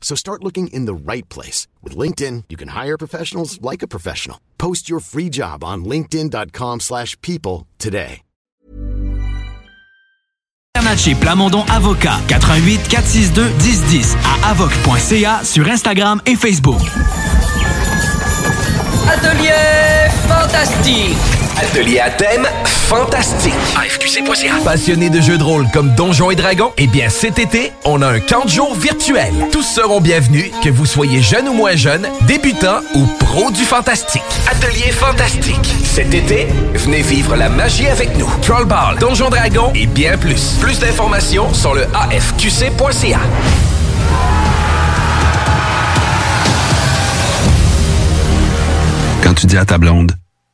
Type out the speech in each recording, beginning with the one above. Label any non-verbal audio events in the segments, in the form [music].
So start looking in the right place. With LinkedIn, you can hire professionals like a professional. Post your free job on linkedin.com slash people today. Chez Plamondon Avocat, 88 462 1010 à avoc.ca sur Instagram et Facebook. Atelier fantastique. Atelier à thème fantastique. AFQC.ca. Passionné de jeux de rôle comme Donjons et Dragons? Eh bien, cet été, on a un camp de jour virtuel. Tous seront bienvenus, que vous soyez jeune ou moins jeune, débutant ou pro du fantastique. Atelier fantastique. Cet été, venez vivre la magie avec nous. Trollball, Donjons Dragons et bien plus. Plus d'informations sur le AFQC.ca. Quand tu dis à ta blonde,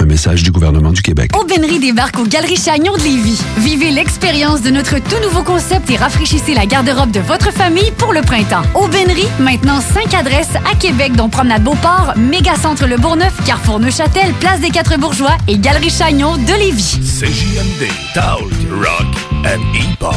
Un message du gouvernement du Québec. Aubainerie débarque aux Galeries Chagnon de Lévis. Vivez l'expérience de notre tout nouveau concept et rafraîchissez la garde-robe de votre famille pour le printemps. Aubainerie, maintenant 5 adresses à Québec, dont Promenade Beauport, Mégacentre Le Bourgneuf, Carrefour Neuchâtel, Place des Quatre Bourgeois et Galerie Chagnon de Lévis. CJMD, Talk, Rock and Hip-Hop.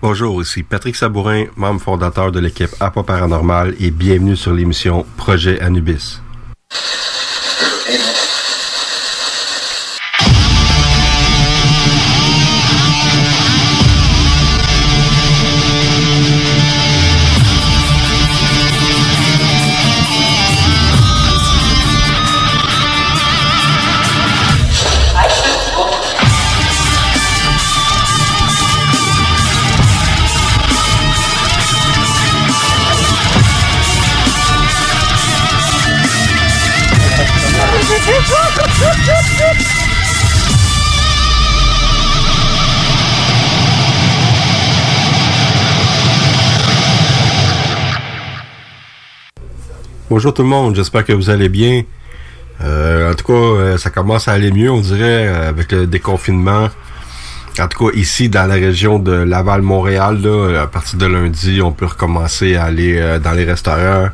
Bonjour, ici Patrick Sabourin, membre fondateur de l'équipe APA Paranormal et bienvenue sur l'émission Projet Anubis. Bonjour tout le monde, j'espère que vous allez bien. Euh, en tout cas, euh, ça commence à aller mieux, on dirait, euh, avec le déconfinement. En tout cas, ici, dans la région de Laval-Montréal, là, à partir de lundi, on peut recommencer à aller euh, dans les restaurants,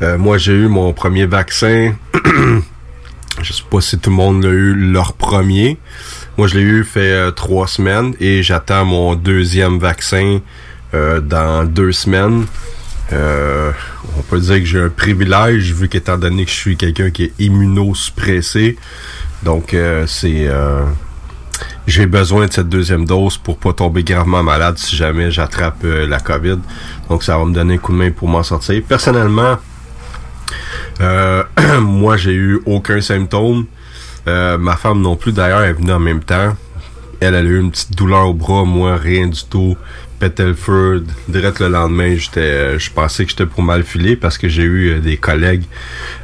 Euh, moi, j'ai eu mon premier vaccin. [clears throat] je sais pas si tout le monde l'a eu leur premier. Moi, je l'ai eu fait euh, trois semaines et j'attends mon deuxième vaccin euh, dans deux semaines. On peut dire que j'ai un privilège vu qu'étant donné que je suis quelqu'un qui est immunosuppressé. Donc, euh, c'est... euh, j'ai besoin de cette deuxième dose pour pas tomber gravement malade si jamais j'attrape euh, la COVID. Donc, ça va me donner un coup de main pour m'en sortir. Personnellement, [clears throat] moi, j'ai eu aucun symptôme. Ma femme non plus, d'ailleurs, est venue en même temps. Elle, elle a eu une petite douleur au bras, moi, rien du tout. Pétait le feu. Direct le lendemain, j'étais, euh, je pensais que j'étais pour mal filer parce que j'ai eu euh, des collègues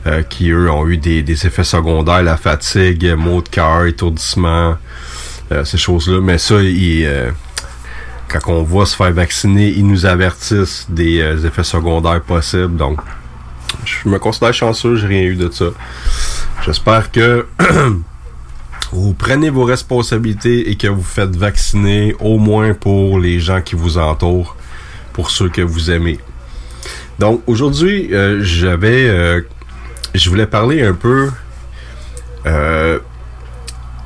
euh, qui, eux, ont eu des, effets secondaires, la fatigue, maux de cœur, étourdissement, ces choses-là. Mais ça, quand on va se faire vacciner, ils nous avertissent des effets secondaires possibles. Donc, je me considère chanceux, j'ai rien eu de ça. J'espère que [clears throat] vous prenez vos responsabilités et que vous faites vacciner au moins pour les gens qui vous entourent, pour ceux que vous aimez. Donc aujourd'hui, euh, j'avais, euh, je voulais parler un peu euh,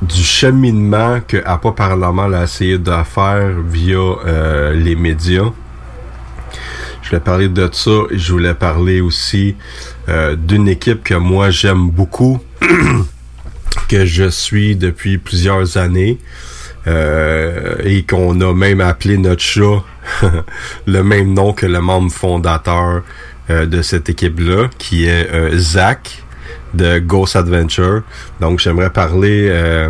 du cheminement que APA Parlement a essayé de faire via euh, les médias. Je voulais parler de ça je voulais parler aussi euh, d'une équipe que moi j'aime beaucoup, [clears throat] que je suis depuis plusieurs années euh, et qu'on a même appelé notre chat [laughs] le même nom que le membre fondateur euh, de cette équipe-là, qui est euh, Zach de Ghost Adventure. Donc j'aimerais parler euh,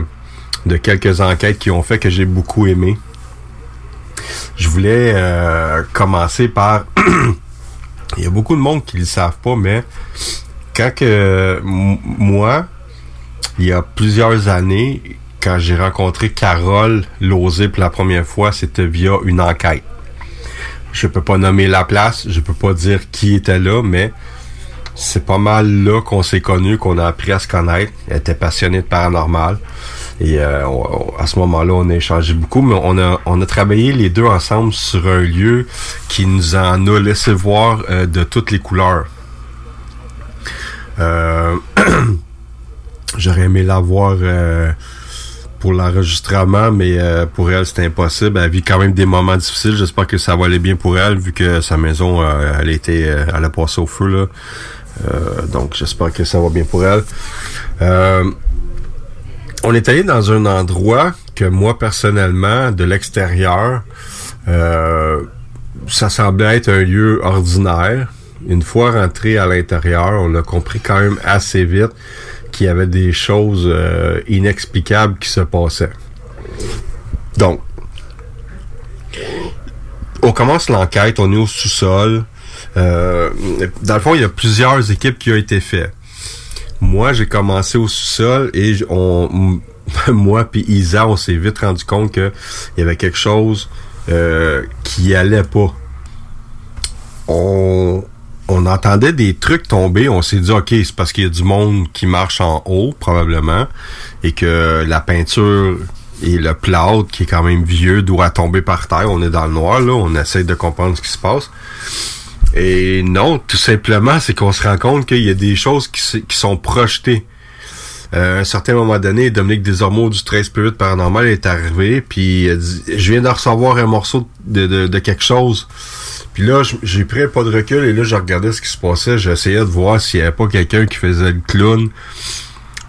de quelques enquêtes qui ont fait que j'ai beaucoup aimé. Je voulais commencer par... [clears throat] Il y a beaucoup de monde qui ne le savent pas, mais quand que moi, il y a plusieurs années, quand j'ai rencontré Carole Lozé pour la première fois, c'était via une enquête. Je peux pas nommer la place, je peux pas dire qui était là, mais c'est pas mal là qu'on s'est connus, qu'on a appris à se connaître. Elle était passionnée de paranormal. Et euh, à ce moment-là, on a échangé beaucoup, mais on a, on a travaillé les deux ensemble sur un lieu qui nous en a laissé voir euh, de toutes les couleurs. Euh, [clears throat] J'aurais aimé la voir euh, pour l'enregistrement, mais euh, pour elle, c'était impossible. Elle vit quand même des moments difficiles. J'espère que ça va aller bien pour elle, vu que sa maison, euh, elle, était, euh, elle a passé au feu. Là. Euh, donc, j'espère que ça va bien pour elle. On est allé dans un endroit que moi, personnellement, de l'extérieur, ça semblait être un lieu ordinaire. Une fois rentré à l'intérieur, on a compris quand même assez vite qu'il y avait des choses euh, inexplicables qui se passaient. Donc, on commence l'enquête, on est au sous-sol. Euh, dans le fond, il y a plusieurs équipes qui ont été faites. Moi, j'ai commencé au sous-sol et on, [laughs] moi puis Isa, on s'est vite rendu compte que il y avait quelque chose euh, qui allait pas. On, on entendait des trucs tomber, on s'est dit ok, c'est parce qu'il y a du monde qui marche en haut probablement et que la peinture et le plâtre qui est quand même vieux doit tomber par terre. On est dans le noir là, on essaie de comprendre ce qui se passe. Et non, tout simplement, c'est qu'on se rend compte qu'il y a des choses qui, sont projetées. Euh, à un certain moment donné, Dominique Desormeaux du 13 Spirit Paranormal est arrivé, puis il a dit, je viens de recevoir un morceau de quelque chose. Puis là, j'ai pris pas de recul et là, je regardais ce qui se passait. J'essayais de voir s'il n'y avait pas quelqu'un qui faisait le clown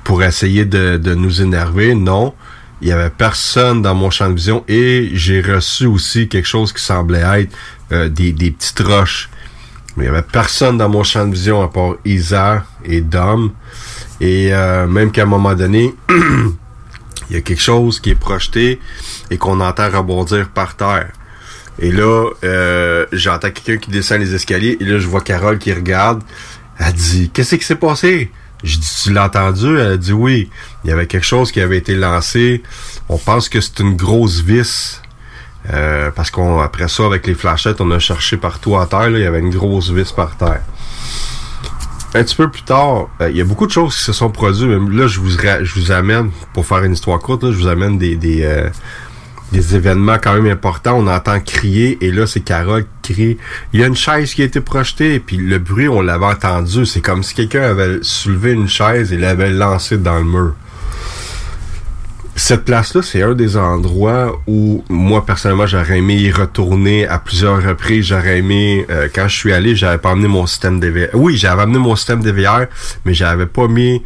pour essayer de, de nous énerver. Non, il y avait personne dans mon champ de vision et j'ai reçu aussi quelque chose qui semblait être euh, des, des petites roches. Mais il y avait personne dans mon champ de vision à part Isa et Dom. Et euh, même qu'à un moment donné, [clears throat] il y a quelque chose qui est projeté et qu'on entend rebondir par terre. Et là, euh, j'entends quelqu'un qui descend les escaliers et là, je vois Carole qui regarde. Elle dit, qu'est-ce qui s'est passé? Je dis, tu l'as entendu? Elle dit oui. Il y avait quelque chose qui avait été lancé. On pense que c'est une grosse vis. Euh, parce qu'on après ça, avec les flashettes, on a cherché partout à terre. Là, il y avait une grosse vis par terre. Un petit peu plus tard, euh, il y a beaucoup de choses qui se sont produites. Là, je vous, je vous amène, pour faire une histoire courte, là, je vous amène des, des, euh, des événements quand même importants, on entend crier et là c'est Carole qui crie il y a une chaise qui a été projetée et puis le bruit on l'avait entendu, c'est comme si quelqu'un avait soulevé une chaise et l'avait lancée dans le mur. Cette place-là, c'est un des endroits où moi personnellement j'aurais aimé y retourner à plusieurs reprises. J'aurais aimé euh, quand je suis allé, j'avais pas amené mon système DVR. Oui, j'avais amené mon système DVR, mais j'avais pas mis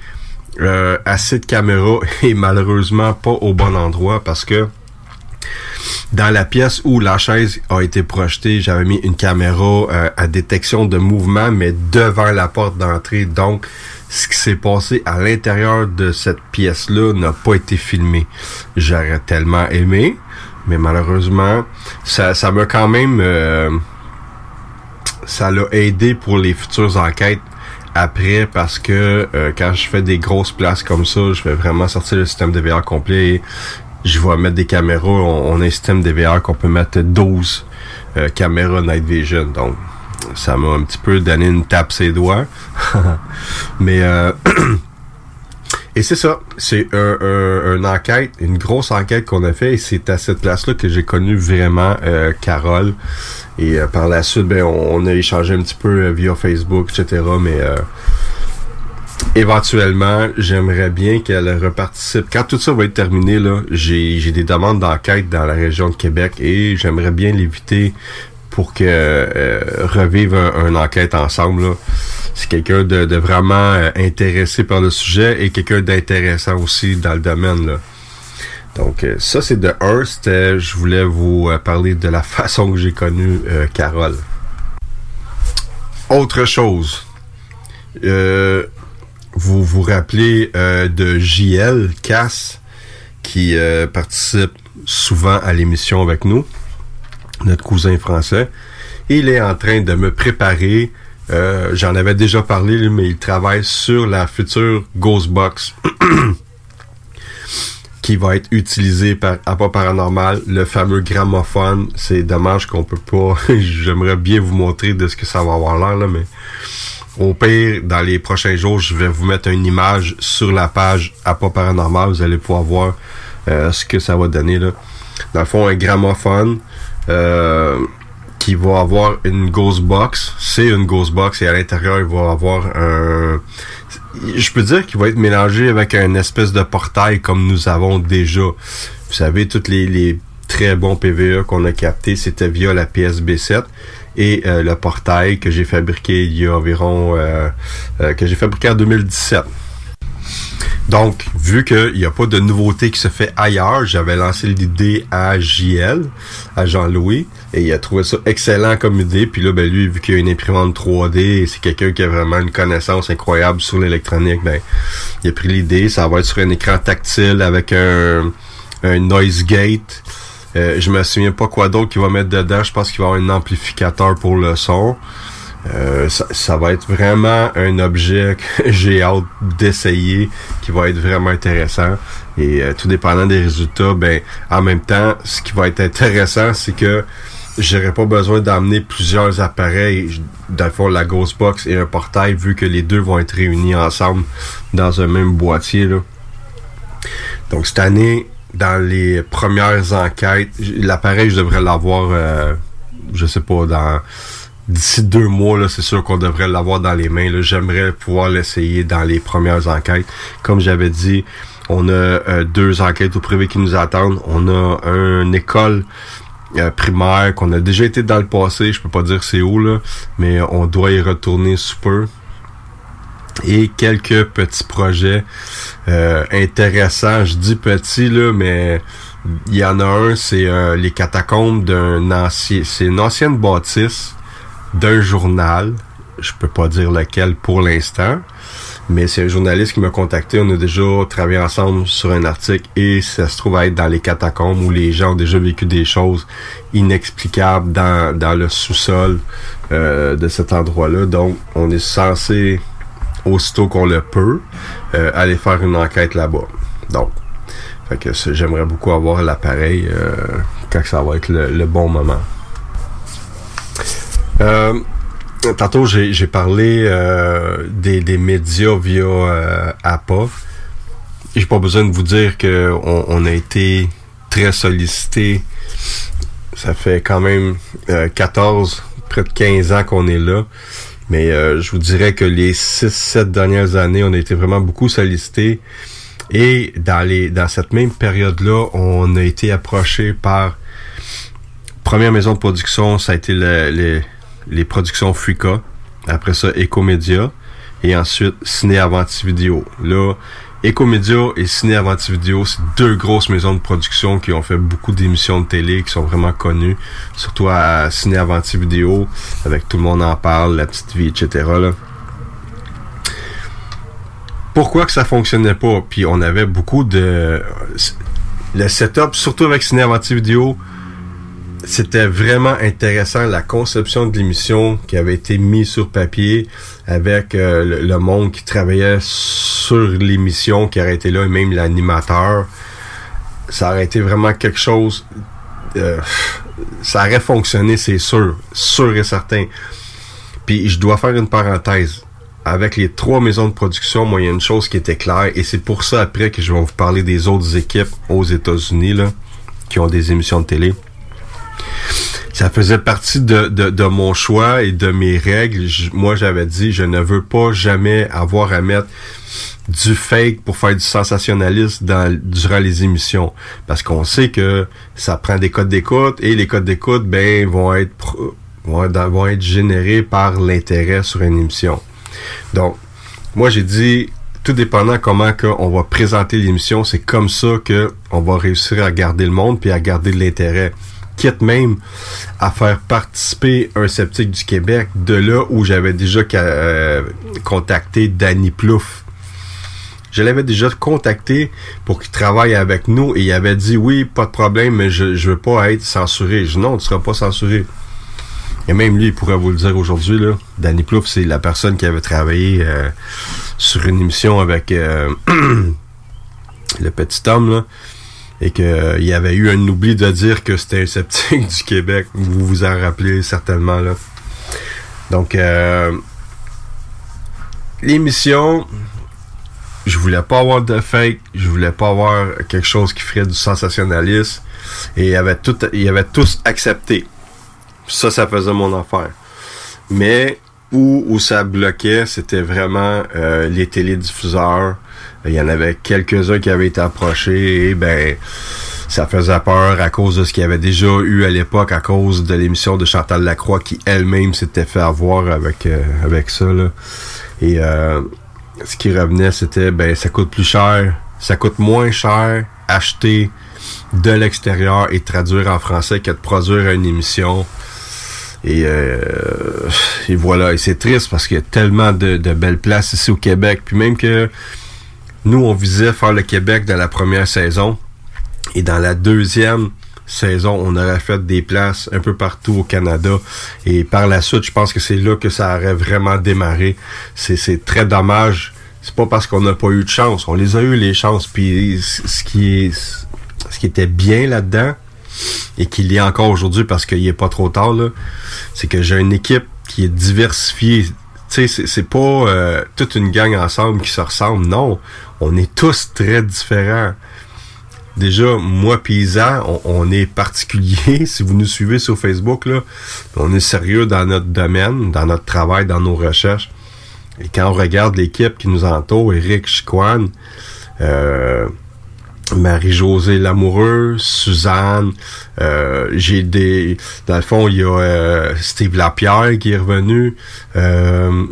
euh, assez de caméras [laughs] et malheureusement pas au bon endroit parce que dans la pièce où la chaise a été projetée, j'avais mis une caméra euh, à détection de mouvement, mais devant la porte d'entrée. Donc, ce qui s'est passé à l'intérieur de cette pièce-là n'a pas été filmé. J'aurais tellement aimé, mais malheureusement, ça, ça m'a quand même... Euh, ça l'a aidé pour les futures enquêtes après parce que euh, quand je fais des grosses places comme ça, je vais vraiment sortir le système de VR complet et je vais mettre des caméras. On, a un qu'on peut mettre 12 euh, caméras Night Vision. Donc, ça m'a un petit peu donné une tape ses doigts. [laughs] Mais euh, [clears throat] et c'est ça, c'est un, une enquête, une grosse enquête qu'on a fait et c'est à cette place-là que j'ai connu vraiment euh, Carole. Et euh, par la suite, ben, on, a échangé un petit peu via Facebook, etc. Mais éventuellement, j'aimerais bien qu'elle reparticipe. Quand tout ça va être terminé, là, j'ai des demandes d'enquête dans la région de Québec et j'aimerais bien l'éviter pour que euh, revive un, enquête ensemble. C'est quelqu'un de, vraiment euh, intéressé par le sujet et quelqu'un d'intéressant aussi dans le domaine. Là. Donc euh, ça c'est de un, je voulais vous parler de la [laughs] façon que j'ai connu Carole. Autre chose, vous vous rappelez de JL Cass qui participe souvent à l'émission avec nous notre cousin français. Il est en train de me préparer. Euh, j'en avais déjà parlé, mais il travaille sur la future Ghostbox [clears throat] qui va être utilisée par pas Paranormal, le fameux gramophone. C'est dommage qu'on peut pas. [laughs] J'aimerais bien vous montrer de ce que ça va avoir l'air là, mais au pire, dans les prochains jours, je vais vous mettre une image sur la page à pas paranormal. Vous allez pouvoir voir euh, ce que ça va donner là. Dans le fond, un gramophone euh, qui va avoir une ghost box. C'est une ghost box et à l'intérieur, il va avoir un... Je peux dire qu'il va être mélangé avec un espèce de portail comme nous avons déjà. Vous savez, tous les, très bons PVE qu'on a captés, c'était via la PSB7 et euh, le portail que j'ai fabriqué il y a environ... Euh, que j'ai fabriqué en 2017. Donc, vu qu'il n'y a pas de nouveauté qui se fait ailleurs, j'avais lancé l'idée à JL, à Jean-Louis, et il a trouvé ça excellent comme idée. Puis là, ben lui, vu qu'il a une imprimante 3D et c'est quelqu'un qui a vraiment une connaissance incroyable sur l'électronique, ben il a pris l'idée. Ça va être sur un écran tactile avec un, un noise gate. Euh, je me souviens pas quoi d'autre qu'il va mettre dedans. Je pense qu'il va avoir un amplificateur pour le son. Euh, ça, va être vraiment un objet que [laughs] j'ai hâte d'essayer, qui va être vraiment intéressant. Et euh, tout dépendant des résultats, ben en même temps, ce qui va être intéressant, c'est que j'aurais pas besoin d'amener plusieurs appareils, dans fond la Ghostbox et un portail, vu que les deux vont être réunis ensemble dans un même boîtier. Là. Donc cette année, dans les premières enquêtes, l'appareil je devrais l'avoir, euh, je sais pas, dans d'ici deux mois, là, c'est sûr qu'on devrait l'avoir dans les mains. J'aimerais pouvoir l'essayer dans les premières enquêtes. Comme j'avais dit, on a euh, deux enquêtes au privé qui nous attendent. On a une école euh, primaire qu'on a déjà été dans le passé. Je peux pas dire c'est où, là, mais on doit y retourner sous peu. Et quelques petits projets euh, intéressants. Je dis petits, là, mais il y en a un, c'est les catacombes d'un ancien... C'est une ancienne bâtisse d'un journal. Je peux pas dire lequel pour l'instant. Mais c'est un journaliste qui m'a contacté. On a déjà travaillé ensemble sur un article et ça se trouve à être dans les catacombes où les gens ont déjà vécu des choses inexplicables dans, dans le sous-sol euh, de cet endroit-là. Donc, on est censé, aussitôt qu'on le peut, euh, aller faire une enquête là-bas. Donc, fait que j'aimerais beaucoup avoir l'appareil euh, quand ça va être le bon moment. Euh, tantôt, j'ai parlé euh, des, des, médias via euh, APA. J'ai pas besoin de vous dire qu'on on a été très sollicité. Ça fait quand même 14, près de 15 ans qu'on est là. Mais je vous dirais que les 6-7 dernières années, on a été vraiment beaucoup sollicité. Et dans les dans cette même période-là, on a été approché par première maison de production, ça a été les, les productions Fuka. Après ça, Ecomedia. Et ensuite, Ciné Avanti Vidéo. Là, Ecomedia et Ciné Avanti Vidéo, c'est deux grosses maisons de production qui ont fait beaucoup d'émissions de télé, qui sont vraiment connues. Surtout à Ciné Avanti Vidéo, avec Tout le monde en parle, La Petite Vie, etc. Pourquoi que ça fonctionnait pas? Puis on avait beaucoup de... Le setup, surtout avec Ciné Avanti Vidéo, c'était vraiment intéressant la conception de l'émission qui avait été mise sur papier avec euh, le, monde qui travaillait sur l'émission qui aurait été là et même l'animateur. Ça aurait été vraiment quelque chose euh, ça aurait fonctionné c'est sûr sûr et certain. Puis je dois faire une parenthèse. Avec les trois maisons de production moi il y a une chose qui était claire et c'est pour ça après que je vais vous parler des autres équipes aux États-Unis là qui ont des émissions de télé ça faisait partie de, de, mon choix et de mes règles. moi, j'avais dit, je ne veux pas jamais avoir à mettre du fake pour faire du sensationnalisme dans, durant les émissions. Parce qu'on sait que ça prend des codes d'écoute et les codes d'écoute, ben, vont être, vont, vont être générés par l'intérêt sur une émission. Donc, moi, j'ai dit, tout dépendant comment on va présenter l'émission, c'est comme ça que on va réussir à garder le monde puis à garder de l'intérêt même à faire participer un sceptique du Québec, de là où j'avais déjà euh, contacté Danny Plouf. Je l'avais déjà contacté pour qu'il travaille avec nous et il avait dit oui, pas de problème, mais je, je veux pas être censuré. Je dis non, tu seras pas censuré. Et même lui, il pourrait vous le dire aujourd'hui, là. Danny Plouf, c'est la personne qui avait travaillé euh, sur une émission avec euh, [clears throat] le petit homme, là et qu'il y avait eu un oubli de dire que c'était un sceptique [laughs] du Québec. Vous vous en rappelez certainement là. Donc euh, l'émission, je voulais pas avoir de fake, je voulais pas avoir quelque chose qui ferait du sensationnalisme et il avait tout, il avait tous accepté. Ça, ça faisait mon affaire. Mais où, où ça bloquait, c'était vraiment euh, les télédiffuseurs, il y en avait quelques-uns qui avaient été approchés et ben ça faisait peur à cause de ce qu'il y avait déjà eu à l'époque, à cause de l'émission de Chantal Lacroix qui elle-même s'était fait avoir avec euh, avec ça. Et euh, ce qui revenait, c'était ben ça coûte plus cher, ça coûte moins cher acheter de l'extérieur et traduire en français que de produire une émission. Et, euh, et voilà, et c'est triste parce qu'il y a tellement de, de belles places ici au Québec. Puis même que nous, on visait faire le Québec dans la première saison. Et dans la deuxième saison, on aurait fait des places un peu partout au Canada. Et par la suite, je pense que c'est là que ça aurait vraiment démarré. C'est très dommage. C'est pas parce qu'on n'a pas eu de chance. On les a eu les chances. Puis ce qui est ce qui était bien là-dedans, et qu'il y a encore aujourd'hui parce qu'il est pas trop tard, c'est que j'ai une équipe qui est diversifiée tu sais, c'est pas euh, toute une gang ensemble qui se ressemble. Non, on est tous très différents. Déjà, moi paysan, on, est particulier. [laughs] si vous nous suivez sur Facebook, là, on est sérieux dans notre domaine, dans notre travail, dans nos recherches. Et quand on regarde l'équipe qui nous entoure, Eric Chiquan, euh, Marie-Josée Lamoureux, Suzanne, euh, j'ai des... Dans le fond, il y a euh, Steve Lapierre qui est revenu. Euh,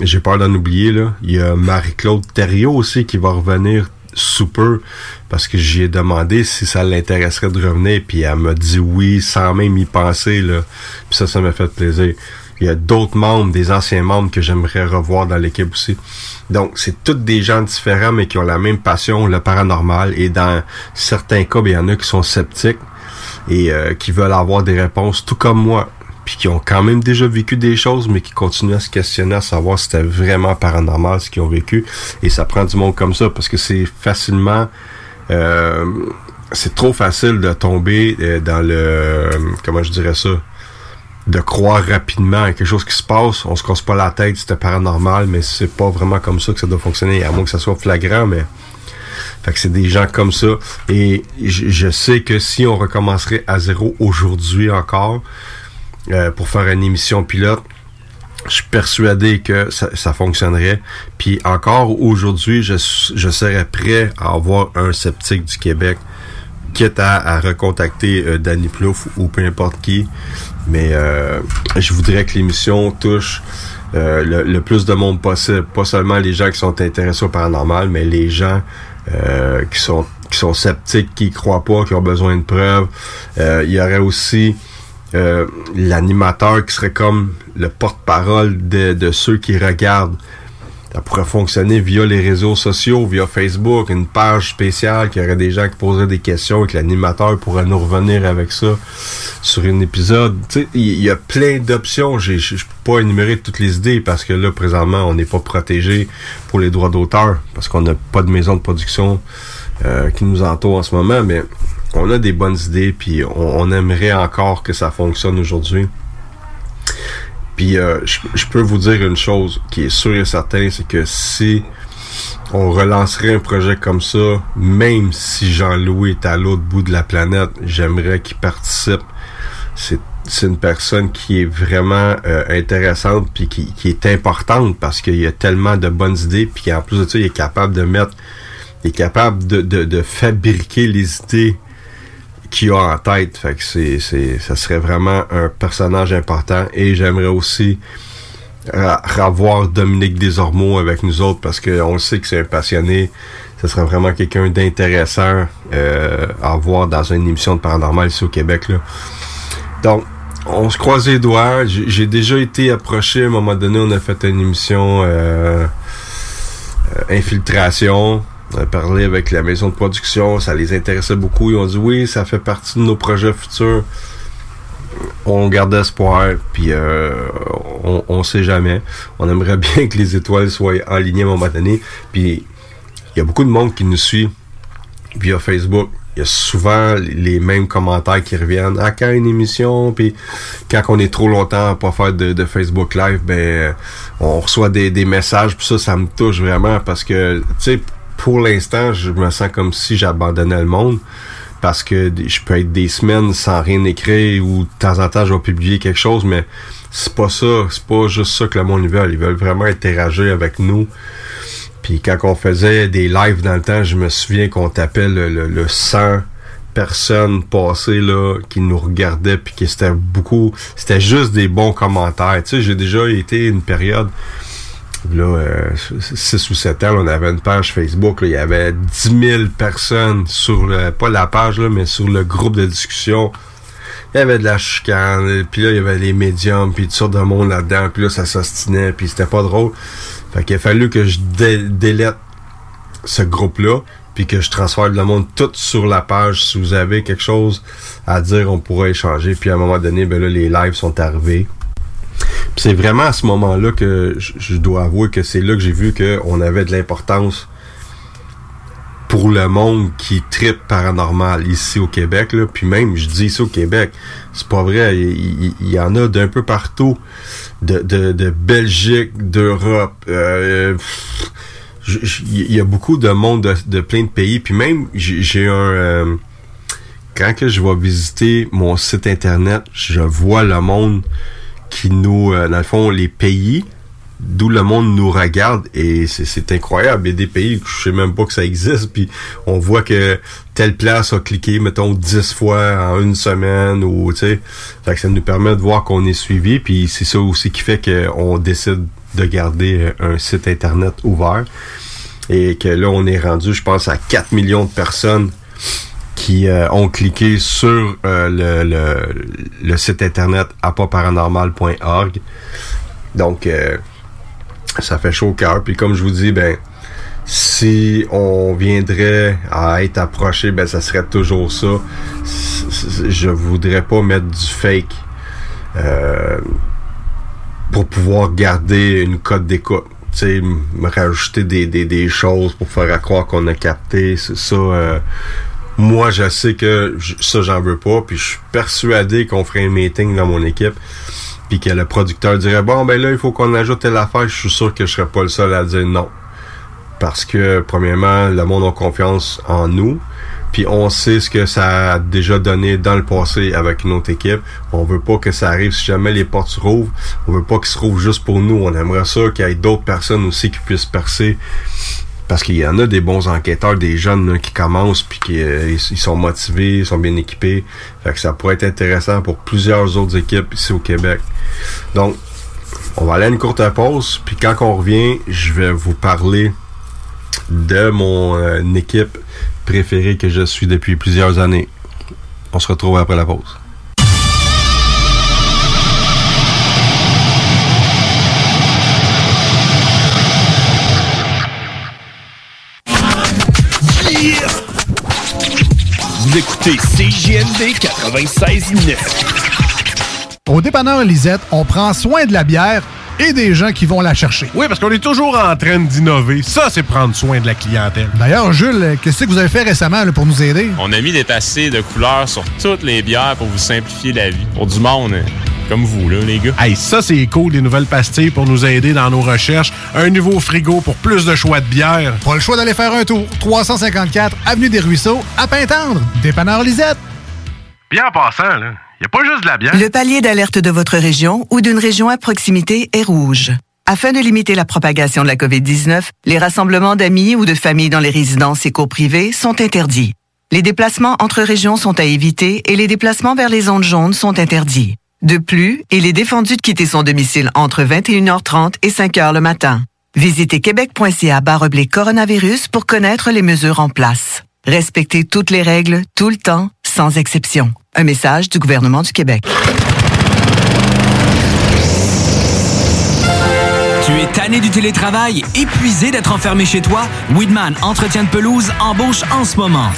j'ai peur d'en oublier, là. Il y a Marie-Claude Thériault aussi qui va revenir sous peu parce que j'ai demandé si ça l'intéresserait de revenir puis elle m'a dit oui sans même y penser là puis ça ça m'a fait plaisir il y a d'autres membres, des anciens membres que j'aimerais revoir dans l'équipe aussi. Donc, c'est tous des gens différents, mais qui ont la même passion, le paranormal. Et dans certains cas, ben, il y en a qui sont sceptiques et euh, qui veulent avoir des réponses, tout comme moi. Puis qui ont quand même déjà vécu des choses, mais qui continuent à se questionner à savoir si c'était vraiment paranormal ce qu'ils ont vécu. Et ça prend du monde comme ça, parce que c'est facilement... Euh, c'est trop facile de tomber euh, dans le... comment je dirais ça? De croire rapidement à quelque chose qui se passe. On se casse pas la tête, c'était paranormal, mais c'est pas vraiment comme ça que ça doit fonctionner, à moins que ça soit flagrant, mais Fait que c'est des gens comme ça. Et je, je sais que si on recommencerait à zéro aujourd'hui encore euh, pour faire une émission pilote, je suis persuadé que ça, ça fonctionnerait. Puis encore aujourd'hui, je, je serais prêt à avoir un sceptique du Québec, quitte à, à recontacter euh, Danny Plouf ou peu importe qui. Mais euh, je voudrais que l'émission touche euh, le, le, plus de monde possible. Pas seulement les gens qui sont intéressés au paranormal, mais les gens euh, qui sont qui sont sceptiques, qui croient pas, qui ont besoin de preuves. Euh, il y aurait aussi euh, l'animateur qui serait comme le porte-parole de, de ceux qui regardent. Ça pourrait fonctionner via les réseaux sociaux, via Facebook, une page spéciale qui aurait des gens qui poseraient des questions et que l'animateur pourrait nous revenir avec ça sur un épisode. Il y, a plein d'options. Je ne peux pas énumérer toutes les idées parce que là, présentement, on n'est pas protégé pour les droits d'auteur parce qu'on n'a pas de maison de production euh, qui nous entoure en ce moment, mais on a des bonnes idées puis on, on aimerait encore que ça fonctionne aujourd'hui. Puis euh, je, peux vous dire une chose qui est sûre et certaine, c'est que si on relancerait un projet comme ça, même si Jean-Louis est à l'autre bout de la planète, j'aimerais qu'il participe. C'est c'est une personne qui est vraiment euh, intéressante puis qui, qui, est importante parce qu'il y a tellement de bonnes idées puis en plus de ça il est capable de mettre il est capable de, de, de fabriquer les idées qu'il a en tête. C'est, ça serait vraiment un personnage important. Et j'aimerais aussi revoir Dominique Desormeaux avec nous autres parce qu'on sait que c'est un passionné. Ce serait vraiment quelqu'un d'intéressant euh, à voir dans une émission de paranormal ici au Québec. Donc, on se croise les doigts. J'ai déjà été approché à un moment donné. On a fait une émission euh, euh, infiltration. On a parlé avec la maison de production, ça les intéressait beaucoup. Ils ont dit oui, ça fait partie de nos projets futurs. On garde espoir, puis euh, on, on sait jamais. On aimerait [laughs] bien que les étoiles soient alignées à un moment donné. Puis il y a beaucoup de monde qui nous suit via Facebook. Il y a souvent les mêmes commentaires qui reviennent. À quand une émission? Puis quand on est trop longtemps à pas faire de, Facebook Live, ben on reçoit des messages. Puis ça, ça me touche vraiment parce que, tu sais, pour l'instant, je me sens comme si j'abandonnais le monde parce que je peux être des semaines sans rien écrire ou de temps en temps je vais publier quelque chose, mais c'est pas ça, c'est pas juste ça que le monde veut. Ils veulent vraiment interagir avec nous. Puis quand on faisait des lives dans le temps, je me souviens qu'on tapait le, le, le 100 personnes passées là qui nous regardaient puis qui c'était beaucoup c'était juste des bons commentaires tu sais j'ai déjà été une période là, euh, 6 ou 7 ans, on avait une page Facebook, là, il y avait 10 000 personnes sur le, pas la page, là, mais sur le groupe de discussion. Il y avait de la chicane, puis là, il y avait les médiums, puis toutes sortes de monde là-dedans, puis là, ça s'ostinait, puis c'était pas drôle. Fait qu'il a fallu que je dé délète ce groupe-là, puis que je transfère le monde tout sur la page. Si vous avez quelque chose à dire, on pourra échanger. Puis à un moment donné, ben là, les lives sont arrivés c'est vraiment à ce moment-là que je, dois avouer que c'est là que j'ai vu qu'on avait de l'importance pour le monde qui tripe paranormal ici au Québec. Puis même, je dis ici au Québec, c'est pas vrai, il, y, en a d'un peu partout, de, Belgique, d'Europe. Euh, il y a beaucoup de monde de, de plein de pays. Puis même, j'ai un... Euh, quand que je vais visiter mon site internet, je vois le monde qui nous, euh, dans le fond, les pays d'où le monde nous regarde et c'est incroyable. Il y a des pays que je sais même pas que ça existe, puis on voit que telle place a cliqué, mettons, dix fois en une semaine, ou tu sais. Fait que ça nous permet de voir qu'on est suivi, puis c'est ça aussi qui fait qu'on décide de garder un site internet ouvert. Et que là, on est rendu, je pense, à 4 millions de personnes qui euh, ont cliqué sur euh, le, le, le, site internet apaparanormal.org. Donc, euh, ça fait chaud au cœur. Puis comme je vous dis, ben, si on viendrait à être approché, ben, ça serait toujours ça. Je voudrais pas mettre du fake pour pouvoir garder une cote d'écoute. Tu sais, me rajouter des, des, des, choses pour faire croire qu'on a capté. Ça, moi, je sais que ça, j'en veux pas. Puis je suis persuadé qu'on ferait un meeting dans mon équipe. Puis que le producteur dirait Bon, ben là, il faut qu'on ajoute telle affaire. Je suis sûr que je serais pas le seul à dire non. parce que, premièrement, le monde a confiance en nous. Puis on sait ce que ça a déjà donné dans le passé avec une autre équipe. On veut pas que ça arrive si jamais les portes se rouvrent. On veut pas qu'ils se rouvrent juste pour nous. On aimerait ça qu'il y ait d'autres personnes aussi qui puissent percer. Parce qu'il y en a des bons enquêteurs, des jeunes qui commencent puis qui euh, ils, ils sont motivés, ils sont bien équipés. Fait que ça pourrait être intéressant pour plusieurs autres équipes ici au Québec. Donc, on va aller à une courte pause, puis quand on revient, je vais vous parler de mon euh, équipe préférée que je suis depuis plusieurs années. On se retrouve après la pause. Vous écoutez CJND 96.9. Au dépanneur Lisette, on prend soin de la bière et des gens qui vont la chercher. Oui, parce qu'on est toujours en train d'innover. Ça, c'est prendre soin de la clientèle. D'ailleurs, Jules, qu'est-ce que vous avez fait récemment là, pour nous aider? On a mis des passés de couleurs sur toutes les bières pour vous simplifier la vie. Pour du monde hein, comme vous, là, les gars. Hey, ça, c'est cool, des nouvelles pastilles pour nous aider dans nos recherches. Un nouveau frigo pour plus de choix de bière. Pas le choix d'aller faire un tour. 354 Avenue des Ruisseaux, à Pintendre. Dépanneur Lisette. Bien en passant, là. Il a pas juste de la bière. Le palier d'alerte de votre région ou d'une région à proximité est rouge. Afin de limiter la propagation de la COVID-19, les rassemblements d'amis ou de familles dans les résidences et cours privées sont interdits. Les déplacements entre régions sont à éviter et les déplacements vers les zones jaunes sont interdits. De plus, il est défendu de quitter son domicile entre 21h30 et 5h le matin. Visitez québec.ca oblique coronavirus pour connaître les mesures en place. Respectez toutes les règles, tout le temps, sans exception. Un message du gouvernement du Québec. Tu es tanné du télétravail, épuisé d'être enfermé chez toi? Weedman Entretien de pelouse embauche en ce moment.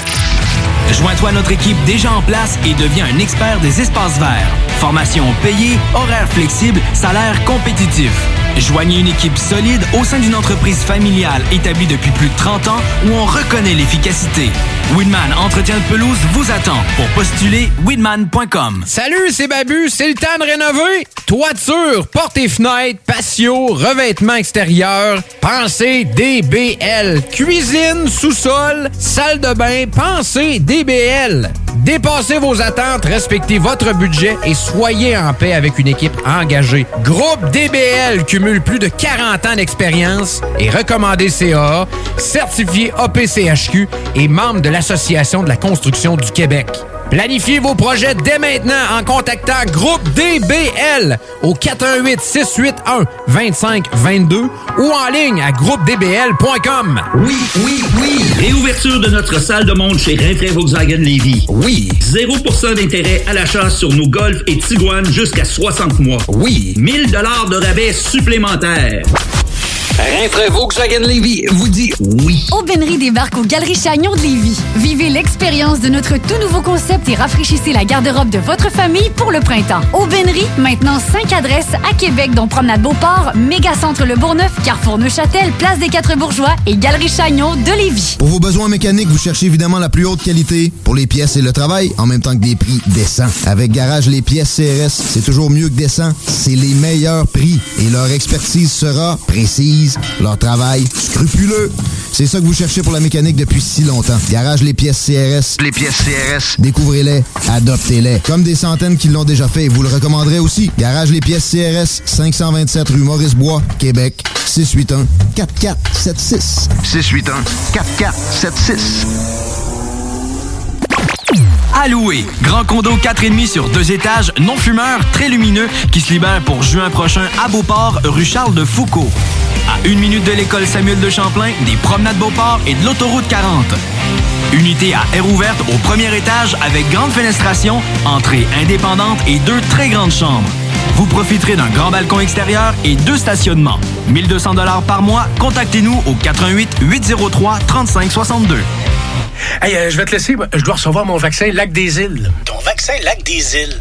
Joins-toi à notre équipe déjà en place et deviens un expert des espaces verts. Formation payée, horaires flexibles, salaire compétitif. Joignez une équipe solide au sein d'une entreprise familiale établie depuis plus de 30 ans où on reconnaît l'efficacité. Winman Entretien de pelouse vous attend. Pour postuler, winman.com. Salut, c'est Babu, c'est le temps de rénover. Toiture, portes et fenêtres, patio, revêtement extérieur, pensez DBL. Cuisine, sous-sol, salle de bain, pensez DBL. Dépassez vos attentes, respectez votre budget et soyez en paix avec une équipe engagée. Groupe DBL cumule plus de 40 ans d'expérience et recommandé CAA, certifié APCHQ et membre de l'Association de la construction du Québec. Planifiez vos projets dès maintenant en contactant Groupe DBL au 418 681 2522 ou en ligne à groupedbl.com. Oui, oui, oui. Réouverture de notre salle de monde chez Rinfraie Volkswagen Lévy. Oui. 0% d'intérêt à l'achat sur nos Golf et Tiguan jusqu'à 60 mois. Oui. 1000 dollars de rabais supplémentaires. Rinfraie Volkswagen Lévy vous dit oui. Aubainerie débarque aux Galeries Chagnon de Lévis. Vivez l'expérience de notre tout nouveau concept et rafraîchissez la garde-robe de votre famille pour le printemps. Aubainerie, maintenant 5 adresses à Québec, dont Promenade Beauport, Mégacentre Le Bourgneuf, Carrefour Neuchâtel, Place des Quatre Bourgeois et Galerie Chagnon de Lévis. Pour vos besoins mécaniques, vous cherchez évidemment la plus haute qualité pour les pièces et le travail, en même temps que des prix décents. Avec Garage Les Pièces CRS, c'est toujours mieux que décent. C'est les meilleurs prix et leur expertise sera précise, leur travail scrupuleux. C'est ça que vous cherchez pour la mécanique depuis si longtemps. Garage Les Pièces CRS. Les pièces CRS. Découvrez-les, adoptez-les. Comme des centaines qui l'ont déjà fait et vous le recommanderez aussi. Garage Les Pièces CRS, 527 rue Maurice-Bois, Québec, 681 4476. 681 4476. À louer. Grand condo 4,5 sur deux étages, non fumeur, très lumineux, qui se libère pour juin prochain à Beauport, rue Charles de Foucault. À une minute de l'école Samuel de Champlain, des promenades Beauport et de l'autoroute 40. Unité à air ouverte au premier étage avec grande fenestration, entrée indépendante et deux très grandes chambres. Vous profiterez d'un grand balcon extérieur et deux stationnements. 1200 dollars par mois. Contactez-nous au 88 803 3562. Hey, euh, je vais te laisser. Je dois recevoir mon vaccin Lac des Îles. Ton vaccin Lac des Îles?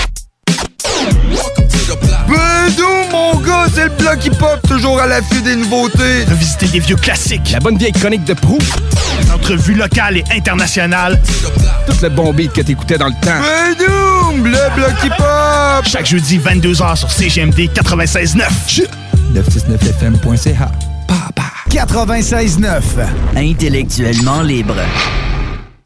Bedou, mon gars, c'est le bloc hip-hop, toujours à l'affût des nouveautés. Revisiter des vieux classiques. La bonne vieille chronique de proue. Des entrevues locales et internationales. Tout le bon beat que t'écoutais dans le temps. Bedou, le bloc hip-hop. Chaque jeudi, 22h sur CGMD 96.9. 969fm.ca 96.9. Intellectuellement libre.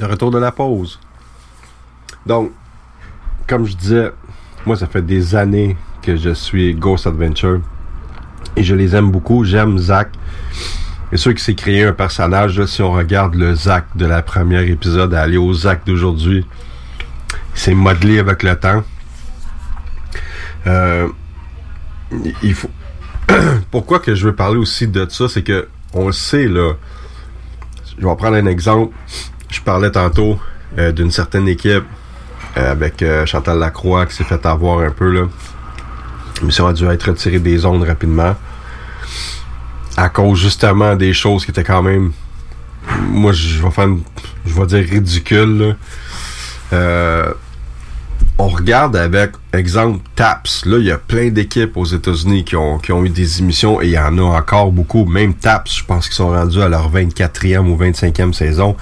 Le retour de la pause. Donc, comme je disais, moi, ça fait des années que je suis Ghost Adventure. Et je les aime beaucoup. J'aime Zach. Et sûr qu'il s'est créé un personnage, là, si on regarde le Zach de la première épisode à aller au Zach d'aujourd'hui, c'est modelé avec le temps. Euh, il faut. [clears throat] Pourquoi que je veux parler aussi de ça, c'est que on le sait là. Je vais prendre un exemple. Je parlais tantôt euh, d'une certaine équipe euh, avec euh, Chantal Lacroix qui s'est fait avoir un peu là. Mais ça a dû être retiré des ondes rapidement. À cause justement des choses qui étaient quand même. Moi je vais faire je vais dire ridicule. Euh, on regarde avec exemple TAPS. Là, il y a plein d'équipes aux États-Unis qui ont, qui ont eu des émissions et il y en a encore beaucoup. Même TAPS, je pense qu'ils sont rendus à leur 24e ou 25e saison.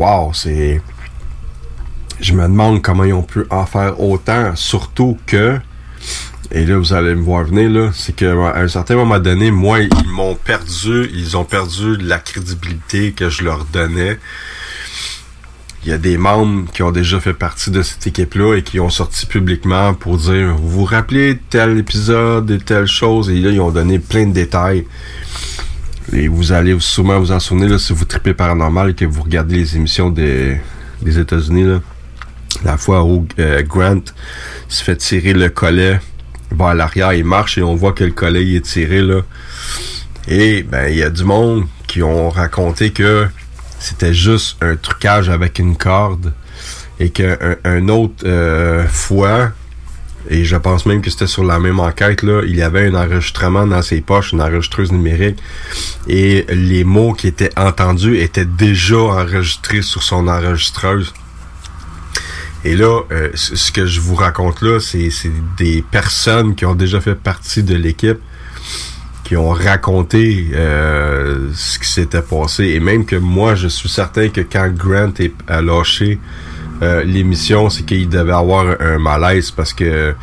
Wow, c'est. Je me demande comment ils ont pu en faire autant, surtout que. Et là, vous allez me voir venir, c'est qu'à un certain moment donné, moi, ils m'ont perdu, ils ont perdu la crédibilité que je leur donnais. Il y a des membres qui ont déjà fait partie de cette équipe-là et qui ont sorti publiquement pour dire Vous vous rappelez tel épisode et telle chose? Et là ils ont donné plein de détails. Et vous allez sûrement vous en souvenir là, si vous tripez paranormal et que vous regardez les émissions des, des États-Unis. La fois où euh, Grant se fait tirer le collet vers l'arrière, il marche et on voit que le collet il est tiré là. Et ben il y a du monde qui ont raconté que c'était juste un trucage avec une corde et qu'un un autre euh, fois et je pense même que c'était sur la même enquête là, il y avait un enregistrement dans ses poches, une enregistreuse numérique et les mots qui étaient entendus étaient déjà enregistrés sur son enregistreuse. Et là, euh, ce que je vous raconte là, c'est c'est des personnes qui ont déjà fait partie de l'équipe qui ont raconté euh, ce qui s'était passé. Et même que moi, je suis certain que quand Grant est, a lâché euh, l'émission, c'est qu'il devait avoir un malaise parce que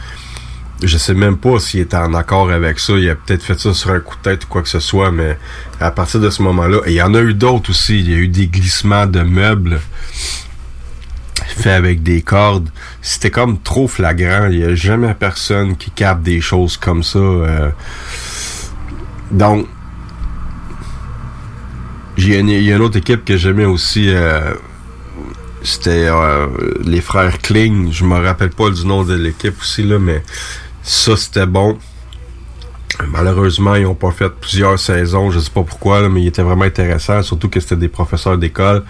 je sais même pas s'il était en accord avec ça. Il a peut-être fait ça sur un coup de tête ou quoi que ce soit, mais à partir de ce moment-là, et il y en a eu d'autres aussi. Il y a eu des glissements de meubles fait avec des cordes. C'était comme trop flagrant. Il y a jamais personne qui capte des choses comme ça. euh. Donc, il y a une autre équipe que j'aimais aussi. euh, C'était euh, les frères Kling. Je me rappelle pas du nom de l'équipe aussi, là, mais ça, c'était bon. Malheureusement, ils ont pas fait plusieurs saisons, je sais pas pourquoi, mais ils étaient vraiment intéressants, surtout que c'était des professeurs d'école.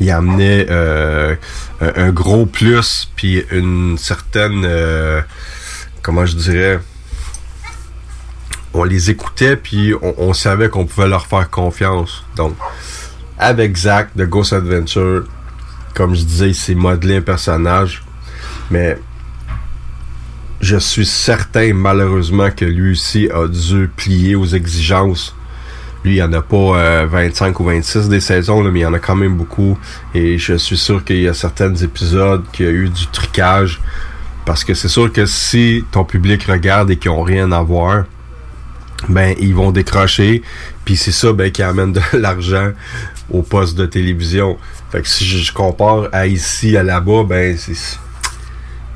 Ils amenaient euh, un, un gros plus, puis une certaine, euh, comment je dirais, on les écoutait, puis on, on savait qu'on pouvait leur faire confiance. Donc, avec Zach de Ghost Adventure, comme je disais, il s'est modelé un personnage, mais je suis certain, malheureusement, que lui aussi a dû plier aux exigences. Lui, il n'y en a pas euh, 25 ou 26 des saisons, mais il y en a quand même beaucoup. Et je suis sûr qu'il y a certains épisodes qui a eu du trucage. Parce que c'est sûr que si ton public regarde et qu'ils n'ont rien à voir, ben ils vont décrocher. Puis c'est ça ben, qui amène de [laughs] l'argent au poste de télévision. Fait que si je, compare à ici, à là-bas, ben c'est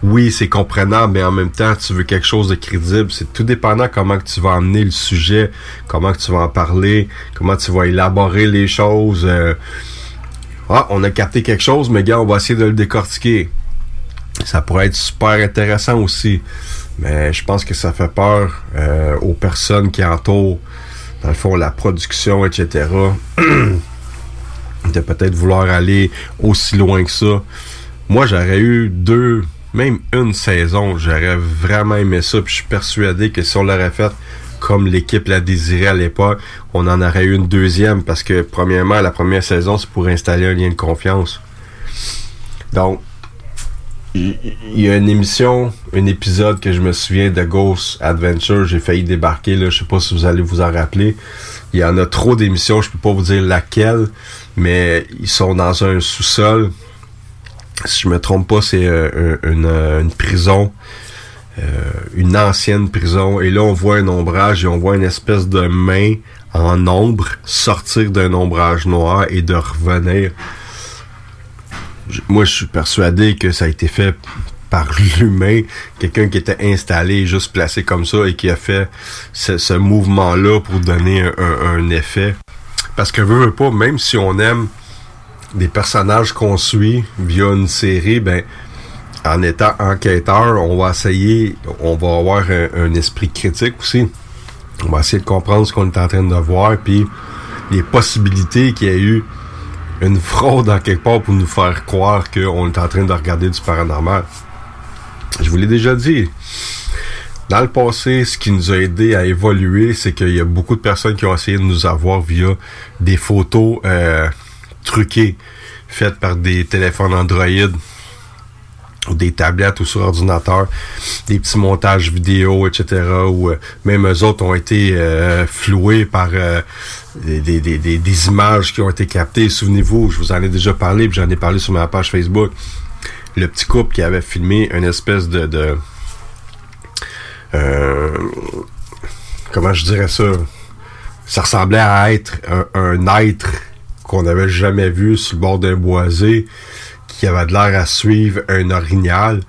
oui, c'est comprenable, mais en même temps, tu veux quelque chose de crédible. C'est tout dépendant comment que tu vas emmener le sujet, comment que tu vas en parler, comment tu vas élaborer les choses. euh. ah, on a capté quelque chose, mais gars, on va essayer de le décortiquer. Ça pourrait être super intéressant aussi. Mais je pense que ça fait peur euh, aux personnes qui entourent, dans le fond, la production, etc. [clears throat] de peut-être vouloir aller aussi loin que ça. Moi, j'aurais eu deux, même une saison. J'aurais vraiment aimé ça. Puis je suis persuadé que si on l'aurait fait comme l'équipe l'a désiré à l'époque, on en aurait eu une deuxième. Parce que, premièrement, la première saison, c'est pour installer un lien de confiance. Donc, il y a une émission, un épisode que je me souviens de Ghost Adventure, j'ai failli débarquer là, je sais pas si vous allez vous en rappeler. Il y en a trop d'émissions, je peux pas vous dire laquelle, mais ils sont dans un sous-sol. Si je me trompe pas, c'est euh, un- une, euh, une prison, euh, une ancienne prison, et là on voit un ombrage et on voit une espèce de main en ombre sortir d'un ombrage noir et de revenir moi, je suis persuadé que ça a été fait par [laughs] l'humain, quelqu'un qui était installé, juste placé comme ça et qui a fait ce, ce mouvement-là pour donner un- un effet. Parce que veut, veut pas, même si on aime des personnages qu'on suit via une série, ben en étant enquêteur, on va essayer, on va avoir un, esprit critique aussi. On va essayer de comprendre ce qu'on est en train de voir, puis les possibilités qu'il y a eu une fraude en quelque part pour nous faire croire qu'on est en train de regarder du paranormal. Je vous l'ai déjà dit. Dans le passé, ce qui nous a aidé à évoluer, c'est qu'il y a beaucoup de personnes qui ont essayé de nous avoir via des photos euh, truquées, faites par des téléphones Android ou des tablettes ou sur ordinateur, des petits montages vidéo, etc. Ou euh, même eux autres ont été euh, floués par euh, des, des, des, des- images qui ont été captées. Souvenez-vous, je vous en ai déjà parlé, puis j'en ai parlé sur ma page Facebook. Le petit couple qui avait filmé une espèce de... de comment je dirais ça? Ça ressemblait à être un, être qu'on n'avait jamais vu sur le bord d'un boisé, qui avait de l'air à suivre un orignal.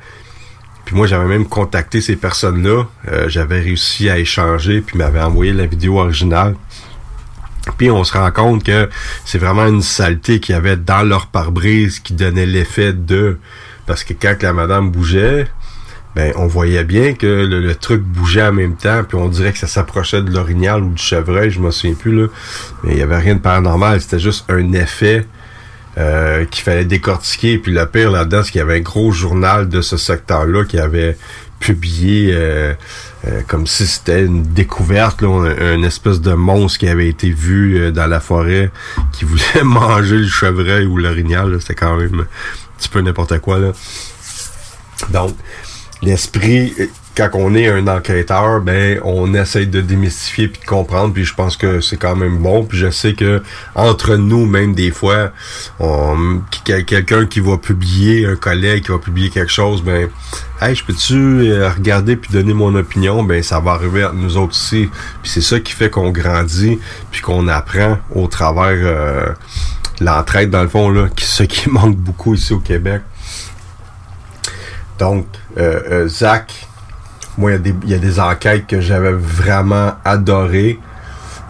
Puis moi, j'avais même contacté ces personnes-là. Euh, j'avais réussi à échanger, puis ils m'avaient envoyé la vidéo originale. Puis on se rend compte que c'est vraiment une saleté qu'il y avait dans leur pare-brise qui donnait l'effet de... Parce que quand la madame bougeait, ben on voyait bien que le, truc bougeait en même temps, puis on dirait que ça s'approchait de l'orignal ou du chevreuil, je me souviens plus là. Mais il y avait rien de paranormal, c'était juste un effet euh, qu'il fallait décortiquer. Puis le pire là-dedans, c'est qu'il y avait un gros journal de ce secteur-là qui avait publié euh, euh, comme si c'était une découverte, là, un, un espèce de monstre qui avait été vu euh, dans la forêt, qui voulait [laughs] manger le chevreuil ou l'orignal. C'était quand même un petit peu n'importe quoi. Là. Donc, l'esprit, quand on est un enquêteur, ben on essaye de démystifier puis de comprendre, puis je pense que c'est quand même bon. Puis je sais que entre nous, même des fois, quelqu'un qui va publier, un collègue qui va publier quelque chose, ben Hey, je peux-tu euh, regarder puis donner mon opinion? Ben, ça va arriver à nous autres aussi. Puis c'est ça qui fait qu'on grandit puis qu'on apprend au travers euh, l'entraide, dans le fond, là, ce qui [laughs] manque beaucoup ici au Québec. Donc, euh, euh, Zach, moi, il y a des- enquêtes que j'avais vraiment adorées.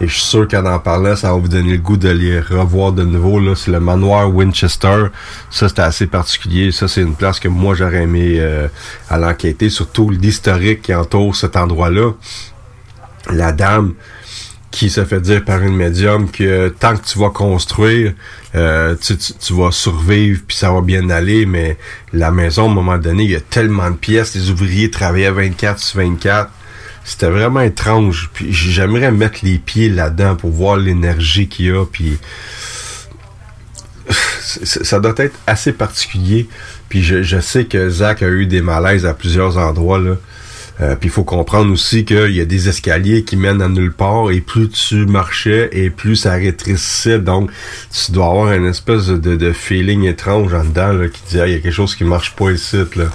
Et je suis sûr qu'en en parlant, ça va vous donner le goût de les revoir de nouveau. Là, c'est le manoir Winchester. Ça, c'était assez particulier. Ça, c'est une place que moi, j'aurais aimé euh, à l'enquêter. Surtout l'historique qui entoure cet endroit-là. La dame qui se fait dire par une médium que tant que tu vas construire, euh, tu, tu- tu vas survivre puis ça va bien aller, mais la maison, à un moment donné, il y a tellement de pièces, les ouvriers travaillaient 24 sur 24. C'était vraiment étrange. Puis j'aimerais mettre les pieds là-dedans pour voir l'énergie qu'il y a. Puis [sighs] ça doit être assez particulier. Puis je, je sais que Zach a eu des malaises à plusieurs endroits là. Euh, puis il faut comprendre aussi qu'il y a des escaliers qui mènent à nulle part et plus tu marchais et plus ça rétrécissait. Donc tu dois avoir une espèce de, de feeling étrange en dedans là, qui dit Ah, y a quelque chose qui marche pas ici. Là.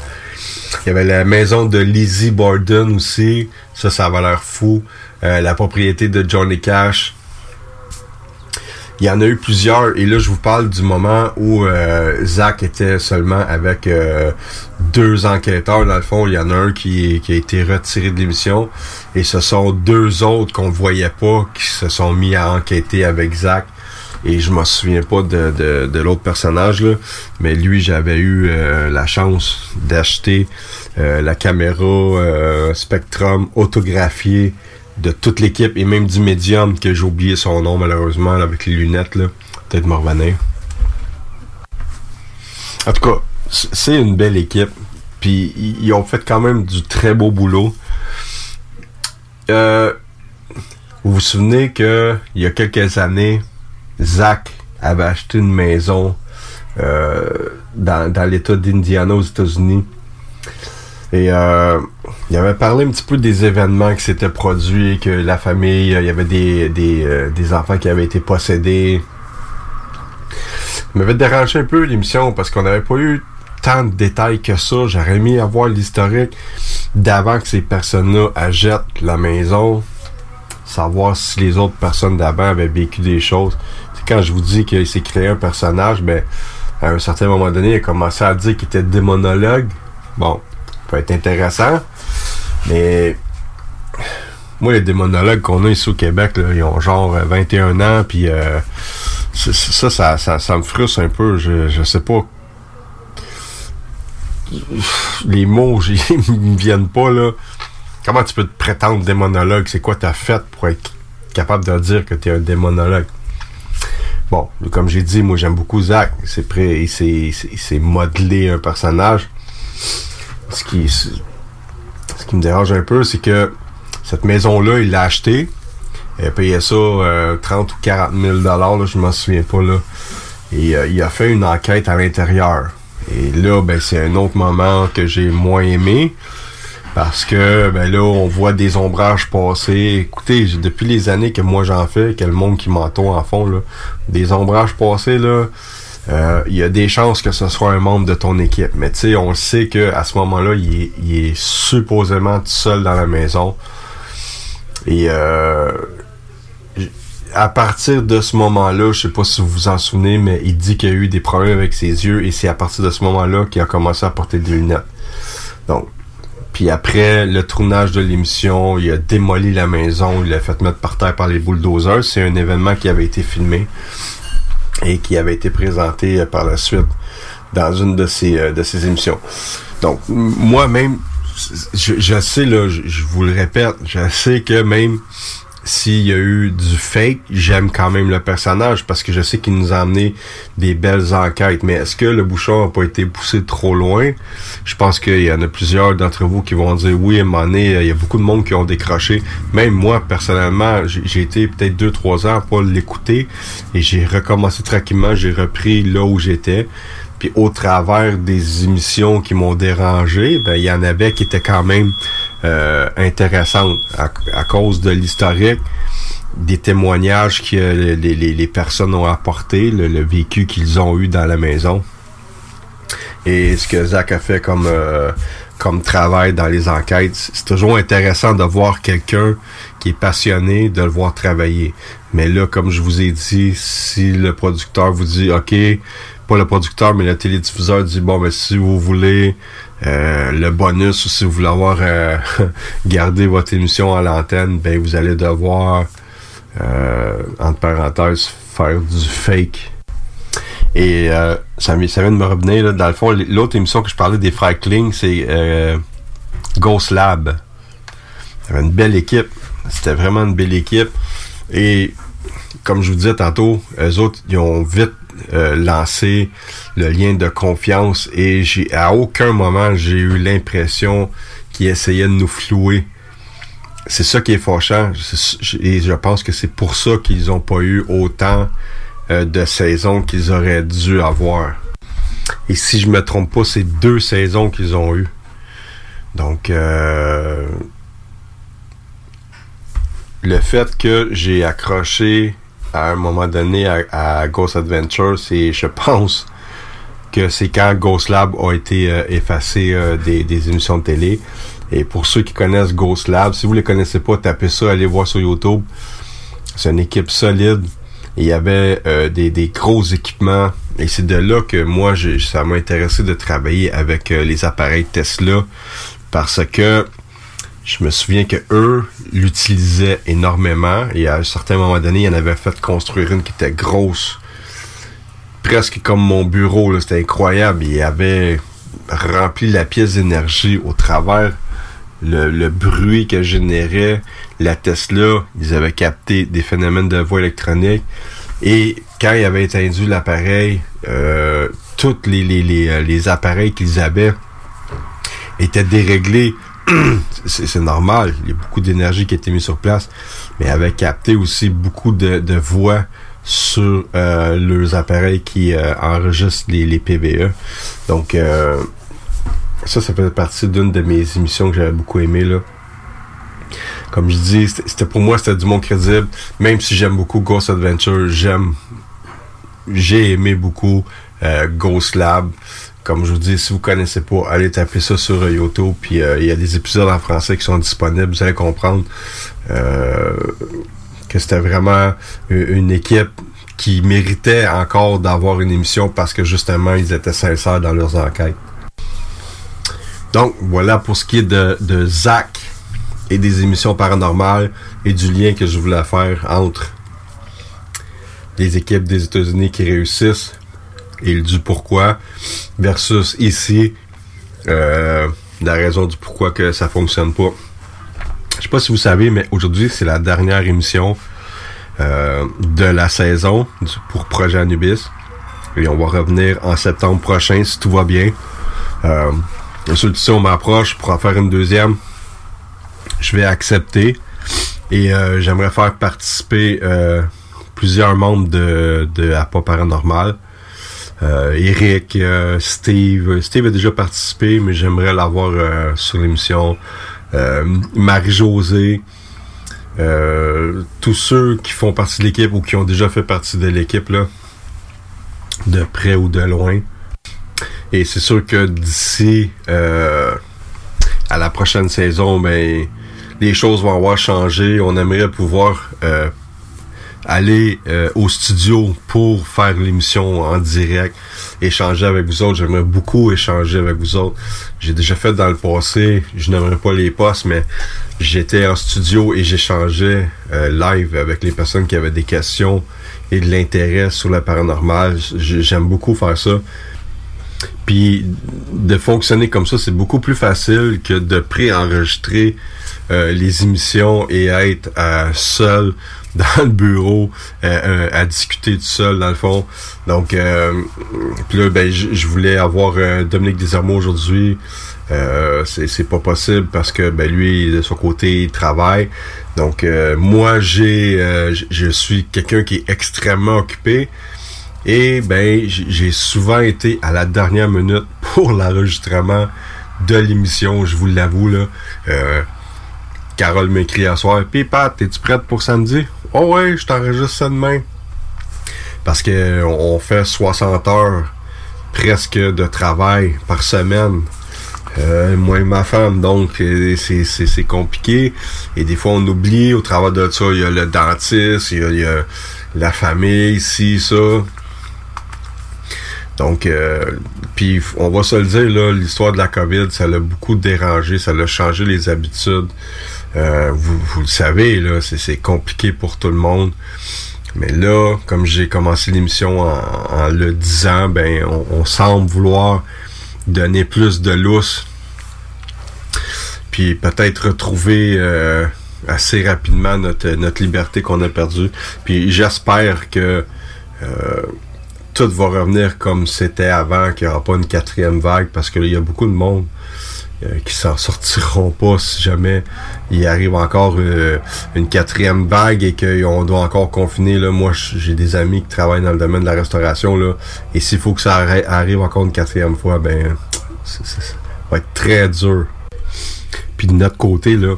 Il y avait la maison de Lizzie Borden aussi. Ça, ça avait l'air fou. Euh, la propriété de Johnny Cash. Il y en a eu plusieurs. Et là, je vous parle du moment où euh, Zach était seulement avec euh, deux enquêteurs. Dans le fond, il y en a un qui, qui a été retiré de l'émission. Et ce sont deux autres qu'on voyait pas qui se sont mis à enquêter avec Zach. Et je me souviens pas de, de, de l'autre personnage, là, mais lui, j'avais eu euh, la chance d'acheter euh, la caméra euh, Spectrum autographiée de toute l'équipe et même du médium que j'ai oublié son nom malheureusement avec les lunettes là. Peut-être me. En tout cas, c'est une belle équipe. Puis ils- ils ont fait quand même du très beau boulot. Euh, vous vous souvenez que il y a quelques années, Zach avait acheté une maison euh, dans, dans l'État d'Indiana aux États-Unis. Et euh, il avait parlé un petit peu des événements qui s'étaient produits, que la famille, euh, il y avait des, des, euh, des enfants qui avaient été possédés. Ça m'avait dérangé un peu l'émission parce qu'on n'avait pas eu tant de détails que ça. J'aurais aimé avoir l'historique d'avant que ces personnes-là achètent la maison, savoir si les autres personnes d'avant avaient vécu des choses. Quand je vous dis qu'il s'est créé un personnage, ben à un certain moment donné, il a commencé à dire qu'il était démonologue. Bon, ça peut être intéressant, mais moi, les démonologues qu'on a ici au Québec, là, ils ont genre euh, 21 ans, puis euh, ça, ça, me frustre un peu. Je, sais pas. Les mots, [laughs] ils me viennent pas, là. Comment tu peux te prétendre démonologue? C'est quoi t'as fait pour être capable de dire que tu es un démonologue? Bon, comme j'ai dit, moi j'aime beaucoup Zach. Il s'est modelé un personnage. Ce qui, ce qui me dérange un peu, c'est que cette maison-là, il l'a achetée. A payé ça euh, 30 ou 40 000 dollars, je m'en souviens pas là. Et euh, il a fait une enquête à l'intérieur. Et là, ben c'est un autre moment que j'ai moins aimé. Parce que ben là, on voit des ombrages passer. Écoutez, depuis les années que moi j'en fais, que le monde qui m'entoure en fond, là, des ombrages passés, là, euh, il y a des chances que ce soit un membre de ton équipe. Mais tu sais, on sait que à ce moment-là, il est, il est supposément tout seul dans la maison. Et euh, à partir de ce moment-là, je sais pas si vous vous en souvenez, mais il dit qu'il y a eu des problèmes avec ses yeux et c'est à partir de ce moment-là qu'il a commencé à porter des lunettes. Donc, puis après le tournage de l'émission, il a démoli la maison, il l'a fait mettre par terre par les bulldozers. C'est un événement qui avait été filmé et qui avait été présenté euh, par la suite dans une de ces, euh, de ces émissions. Donc, moi-même, je, je sais, là, je, je vous le répète, je sais que même s'il y a eu du fake, j'aime quand même le personnage parce que je sais qu'il nous a amené des belles enquêtes. Mais est-ce que le bouchon n'a pas été poussé trop loin? Je pense qu'il y en a plusieurs d'entre vous qui vont dire oui, à un moment il y a beaucoup de monde qui ont décroché. Même moi, personnellement, j'ai été peut-être deux, trois ans pas l'écouter et j'ai recommencé tranquillement, j'ai repris là où j'étais. Puis au travers des émissions qui m'ont dérangé, ben il y en avait qui étaient quand même euh, intéressantes à, cause de l'historique, des témoignages que les, personnes ont apporté, le, le vécu qu'ils ont eu dans la maison. Et ce que Zach a fait comme euh, comme travail dans les enquêtes, c'est toujours intéressant de voir quelqu'un qui est passionné, de le voir travailler. Mais là, comme je vous ai dit, si le producteur vous dit OK, pas le producteur, mais le télédiffuseur dit bon, mais si vous voulez euh, le bonus si vous voulez avoir euh, [laughs] gardé votre émission à l'antenne, ben vous allez devoir euh, entre parenthèses faire du fake. Et ça, vient de me revenir là, dans le fond, l'autre émission que je parlais des frères c'est Ghost Lab. Il avait une belle équipe. C'était vraiment une belle équipe. Et comme je vous disais tantôt, eux autres, ils ont vite euh, lancé le lien de confiance et j'ai à aucun moment j'ai eu l'impression qu'ils essayaient de nous flouer. C'est ça qui est fâchant. Et je pense que c'est pour ça qu'ils ont pas eu autant euh, de saisons qu'ils auraient dû avoir. Et si je me trompe pas, c'est deux saisons qu'ils ont eu. Donc, euh, le fait que j'ai accroché à un moment donné à, à Ghost Adventure, c'est, je pense, que c'est quand Ghost Lab a été euh, effacé euh, des, des émissions de télé. Et pour ceux qui connaissent Ghost Lab, si vous les connaissez pas, tapez ça, allez voir sur YouTube. C'est une équipe solide. il y avait euh, des, des gros équipements. Et c'est de là que moi, ça m'a intéressé de travailler avec euh, les appareils Tesla parce que je me souviens que eux l'utilisaient énormément et à un certain moment donné, ils en avaient fait construire une qui était grosse, presque comme mon bureau. C'était incroyable. Ils avaient rempli la pièce d'énergie au travers le, bruit que générait la Tesla. Ils avaient capté des phénomènes de voix électronique. Et quand ils avaient éteint l'appareil, euh, tous euh, les appareils qu'ils avaient étaient déréglés. C'est normal, il y a beaucoup d'énergie qui a été mise sur place, mais avaient capté aussi beaucoup de, de voix sur euh, leurs appareils qui euh, enregistrent les, les PVE. Donc, euh, ça, ça fait partie d'une de mes émissions que j'avais beaucoup aimé là. Comme je dis, c'était- pour moi, c'était du monde crédible. Même si j'aime beaucoup Ghost Adventure, j'aime, j'ai aimé beaucoup euh, Ghost Lab. Comme je vous dis, si vous connaissez pas, allez taper ça sur euh, YouTube. Puis euh, il y a des épisodes en français qui sont disponibles. Vous allez comprendre euh, que c'était vraiment une équipe qui méritait encore d'avoir une émission parce que justement, ils étaient sincères dans leurs enquêtes. Donc, voilà pour ce qui est de, de Zach et des émissions paranormales et du lien que je voulais faire entre les équipes des États-Unis qui réussissent et du pourquoi versus ici euh, la raison du pourquoi que ça fonctionne pas. Je sais pas si vous savez, mais aujourd'hui c'est la dernière émission euh, de la saison pour Projet Anubis. Et on va revenir en septembre prochain si tout va bien. Euh, si on m'approche pour en faire une deuxième, je vais accepter. Et euh, j'aimerais faire participer plusieurs membres de, de APA Paranormal. Euh, Eric, euh, Steve. Steve a déjà participé, mais j'aimerais l'avoir euh, sur l'émission. Euh, Marie-Josée. Euh, tous ceux qui font partie de l'équipe ou qui ont déjà fait partie de l'équipe, de près ou de loin. Et c'est sûr que d'ici euh, à la prochaine saison, ben les choses vont avoir changé. On aimerait pouvoir euh, aller euh, au studio pour faire l'émission en direct, échanger avec vous autres. J'aimerais beaucoup échanger avec vous autres. J'ai déjà fait dans le passé, je n'aimerais pas les postes, mais j'étais en studio et j'échangeais euh, live avec les personnes qui avaient des questions et de l'intérêt sur le paranormal. J- J'aime beaucoup faire ça. Puis de fonctionner comme ça, c'est beaucoup plus facile que de pré-enregistrer euh, les émissions et être euh, seul dans le bureau euh, euh, à discuter tout seul dans le fond. Donc euh, puis là, ben, je voulais avoir euh, Dominique Desermeaux aujourd'hui. Euh, c'est pas possible parce que ben lui de son côté il travaille donc euh, moi j'ai je suis quelqu'un qui est extrêmement occupé et ben j'ai souvent été à la dernière minute [laughs] pour l'enregistrement de l'émission, je vous l'avoue là. Euh, Carole m'écrit à soir, Pis Pat, es-tu prête pour samedi? Oh ouais, je t'enregistre ça demain. Parce que on fait 60 heures presque de travail par semaine. Euh, moi et ma femme, donc c'est compliqué. Et des fois, on oublie, au travers de ça, il y a le dentiste, il y a, il y a la famille, ici, ça. Donc, euh, puis on va se le dire, là, l'histoire de la COVID, ça l'a beaucoup dérangé, ça l'a changé les habitudes. Euh, vous, vous le savez, là, c'est compliqué pour tout le monde. Mais là, comme j'ai commencé l'émission en, en le disant, ben, on, on semble vouloir donner plus de lousse. Puis peut-être retrouver euh, assez rapidement notre, notre liberté qu'on a perdue. Puis j'espère que euh, tout va revenir comme c'était avant, qu'il n'y aura pas une quatrième vague, parce que là, il y a beaucoup de monde euh, qui s'en sortiront pas si jamais il arrive encore euh, une quatrième vague et qu'on doit encore confiner. Moi, j'ai des amis qui travaillent dans le domaine de la restauration, et s'il faut que ça arri- arrive encore une quatrième fois, ben, ça va être très dur. Puis de notre côté, là,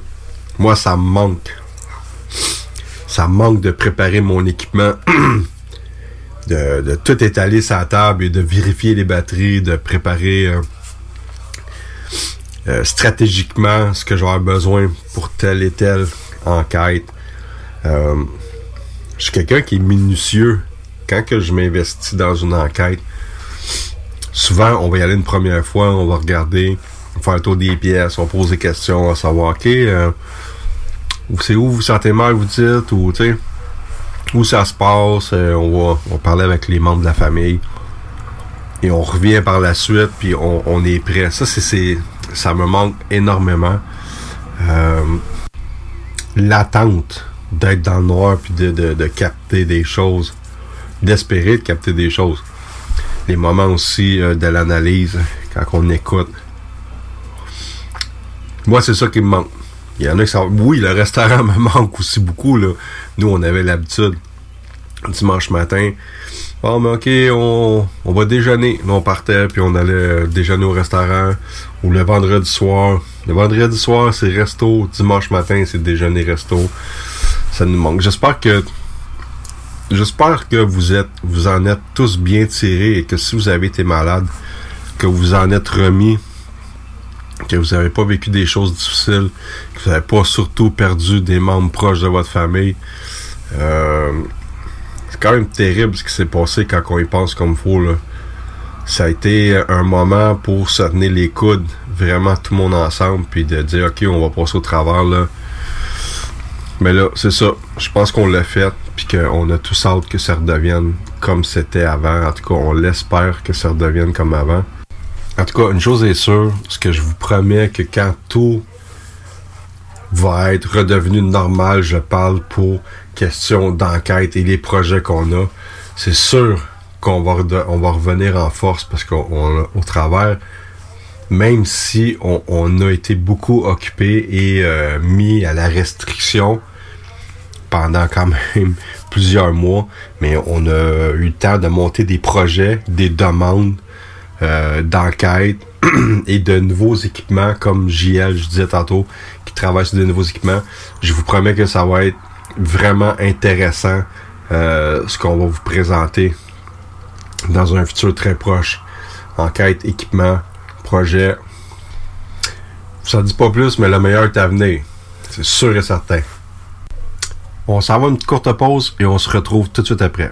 moi, ça me manque. Ça me manque de préparer mon équipement. [clears throat] de, tout étaler la table et de vérifier les batteries, de préparer euh, euh, stratégiquement ce que j'aurai besoin pour telle et telle enquête. Euh, je suis quelqu'un qui est minutieux. Quand que je m'investis dans une enquête, souvent, on va y aller une première fois, on va regarder, on va faire le tour des pièces, on va poser des questions, on va savoir, OK, euh, c'est où vous vous sentez mal, vous dites, ou, tu où ça se passe, on, va, on parler avec les membres de la famille. Et on revient par la suite, puis on, on est prêt. Ça, c'est, ça me manque énormément. Euh, l'attente d'être dans le noir, puis de, de, capter des choses, d'espérer de capter des choses. Les moments aussi euh, de l'analyse, quand on écoute. Moi, c'est ça qui me manque. Il y en a qui. Oui, le restaurant [laughs] me manque aussi beaucoup. Là. Nous, on avait l'habitude, dimanche matin, ah, mais ok, on, on va déjeuner. Là, on partait, puis on allait euh, déjeuner au restaurant. Ou le vendredi soir. Le vendredi soir, c'est resto. Dimanche matin, c'est déjeuner resto. Ça nous manque. J'espère que J'espère que vous êtes, vous en êtes tous bien tirés et que si vous avez été malade, que vous en êtes remis, que vous n'avez pas vécu des choses difficiles, que vous n'avez pas surtout perdu des membres proches de votre famille. Euh, c'est quand même terrible ce qui s'est passé quand on y pense comme faut. Là. Ça a été un moment pour se tenir les coudes, vraiment tout le monde ensemble, puis de dire ok, on va passer au travers là. Mais là, c'est ça. Je pense qu'on l'a fait, puis qu'on a tous hâte que ça redevienne comme c'était avant. En tout cas, on l'espère que ça redevienne comme avant. En tout cas, une chose est sûre, ce que je vous promets, que quand tout va être redevenu normal, je parle pour question d'enquête et les projets qu'on a, c'est sûr qu'on va, on va revenir en force parce qu'au travers, même si on, on, a été beaucoup occupé et euh, mis à la restriction pendant quand même [laughs] plusieurs mois, mais on a eu le temps de monter des projets, des demandes euh, d'enquête [clears throat] et de nouveaux équipements comme JL, je disais tantôt, qui travaille sur de nouveaux équipements. Je vous promets que ça va être vraiment intéressant euh, ce qu'on va vous présenter dans un futur très proche. Enquête, équipement, projet. Ça dit pas plus, mais le meilleur est à venir. C'est sûr et certain. On s'en va une petite courte pause et on se retrouve tout de suite après.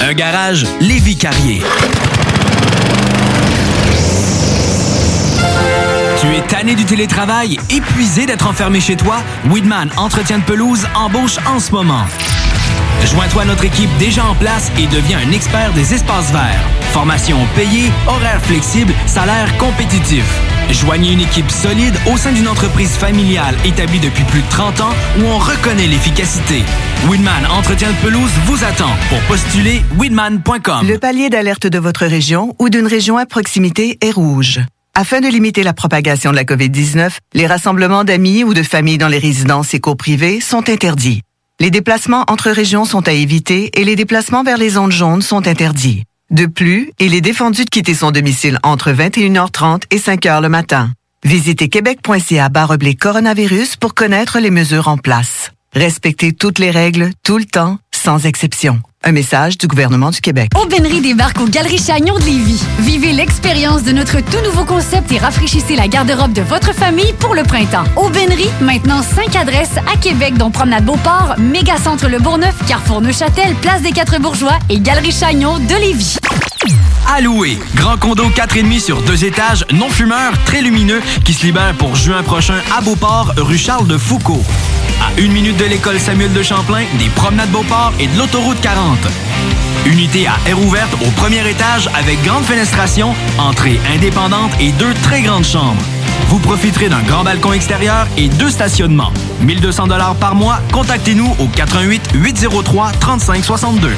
Un garage Lévi Carrier. Tu es tanné du télétravail, épuisé d'être enfermé chez toi? Weedman Entretien de pelouse embauche en ce moment. Joins-toi à notre équipe déjà en place et deviens un expert des espaces verts. Formation payée, horaires flexibles, salaire compétitif. Joignez une équipe solide au sein d'une entreprise familiale établie depuis plus de 30 ans où on reconnaît l'efficacité. Winman Entretien de pelouse vous attend. Pour postuler, winman.com. Le palier d'alerte de votre région ou d'une région à proximité est rouge. Afin de limiter la propagation de la COVID-19, les rassemblements d'amis ou de familles dans les résidences et cours privées sont interdits. Les déplacements entre régions sont à éviter et les déplacements vers les zones jaunes sont interdits. De plus, il est défendu de quitter son domicile entre 21h30 et 5h le matin. Visitez québec.ca coronavirus pour connaître les mesures en place. Respectez toutes les règles, tout le temps, sans exception. Un message du gouvernement du Québec. Aubainerie débarque aux Galeries Chagnon de Lévis. Vivez l'expérience de notre tout nouveau concept et rafraîchissez la garde-robe de votre famille pour le printemps. Aubainerie, maintenant 5 adresses à Québec, dont Promenade Beauport, Mégacentre Le Bourgneuf, Carrefour Neuchâtel, Place des Quatre Bourgeois et Galerie Chagnon de Lévis. Alloué, grand condo 4,5 sur deux étages, non fumeur, très lumineux, qui se libère pour juin prochain à Beauport, rue Charles de Foucault. À une minute de l'école Samuel de Champlain, des promenades Beauport et de l'autoroute 40. Unité à air ouverte au premier étage avec grande fenestration, entrée indépendante et deux très grandes chambres. Vous profiterez d'un grand balcon extérieur et deux stationnements. 1200 dollars par mois. Contactez-nous au 88 803 3562.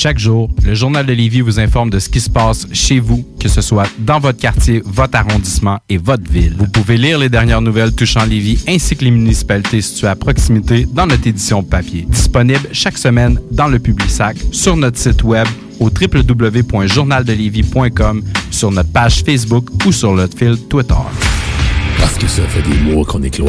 Chaque jour, le Journal de Lévis vous informe de ce qui se passe chez vous, que ce soit dans votre quartier, votre arrondissement et votre ville. Vous pouvez lire les dernières nouvelles touchant Lévis ainsi que les municipalités situées à proximité dans notre édition papier. Disponible chaque semaine dans le Publisac, sur notre site web au www.journaldelévis.com, sur notre page Facebook ou sur notre fil Twitter. Parce que ça fait des mois qu'on est dedans.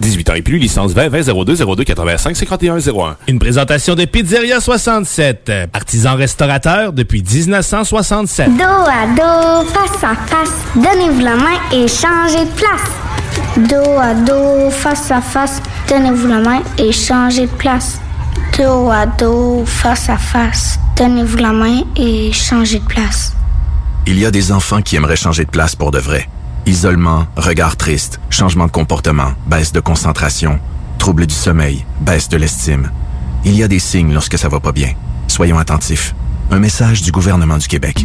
18 ans et plus, licence 20 20 02 02 85 51 01. Une présentation de Pizzeria 67, artisan restaurateur depuis 1967. Dos à dos, face à face, donnez-vous la main et changez de place. Dos à dos, face à face, donnez-vous la main et changez de place. Dos à dos, face à face, donnez-vous la main et changez de place. Il y a des enfants qui aimeraient changer de place pour de vrai. Isolement, regard triste, changement de comportement, baisse de concentration, trouble du sommeil, baisse de l'estime. Il y a des signes lorsque ça va pas bien. Soyons attentifs. Un message du gouvernement du Québec.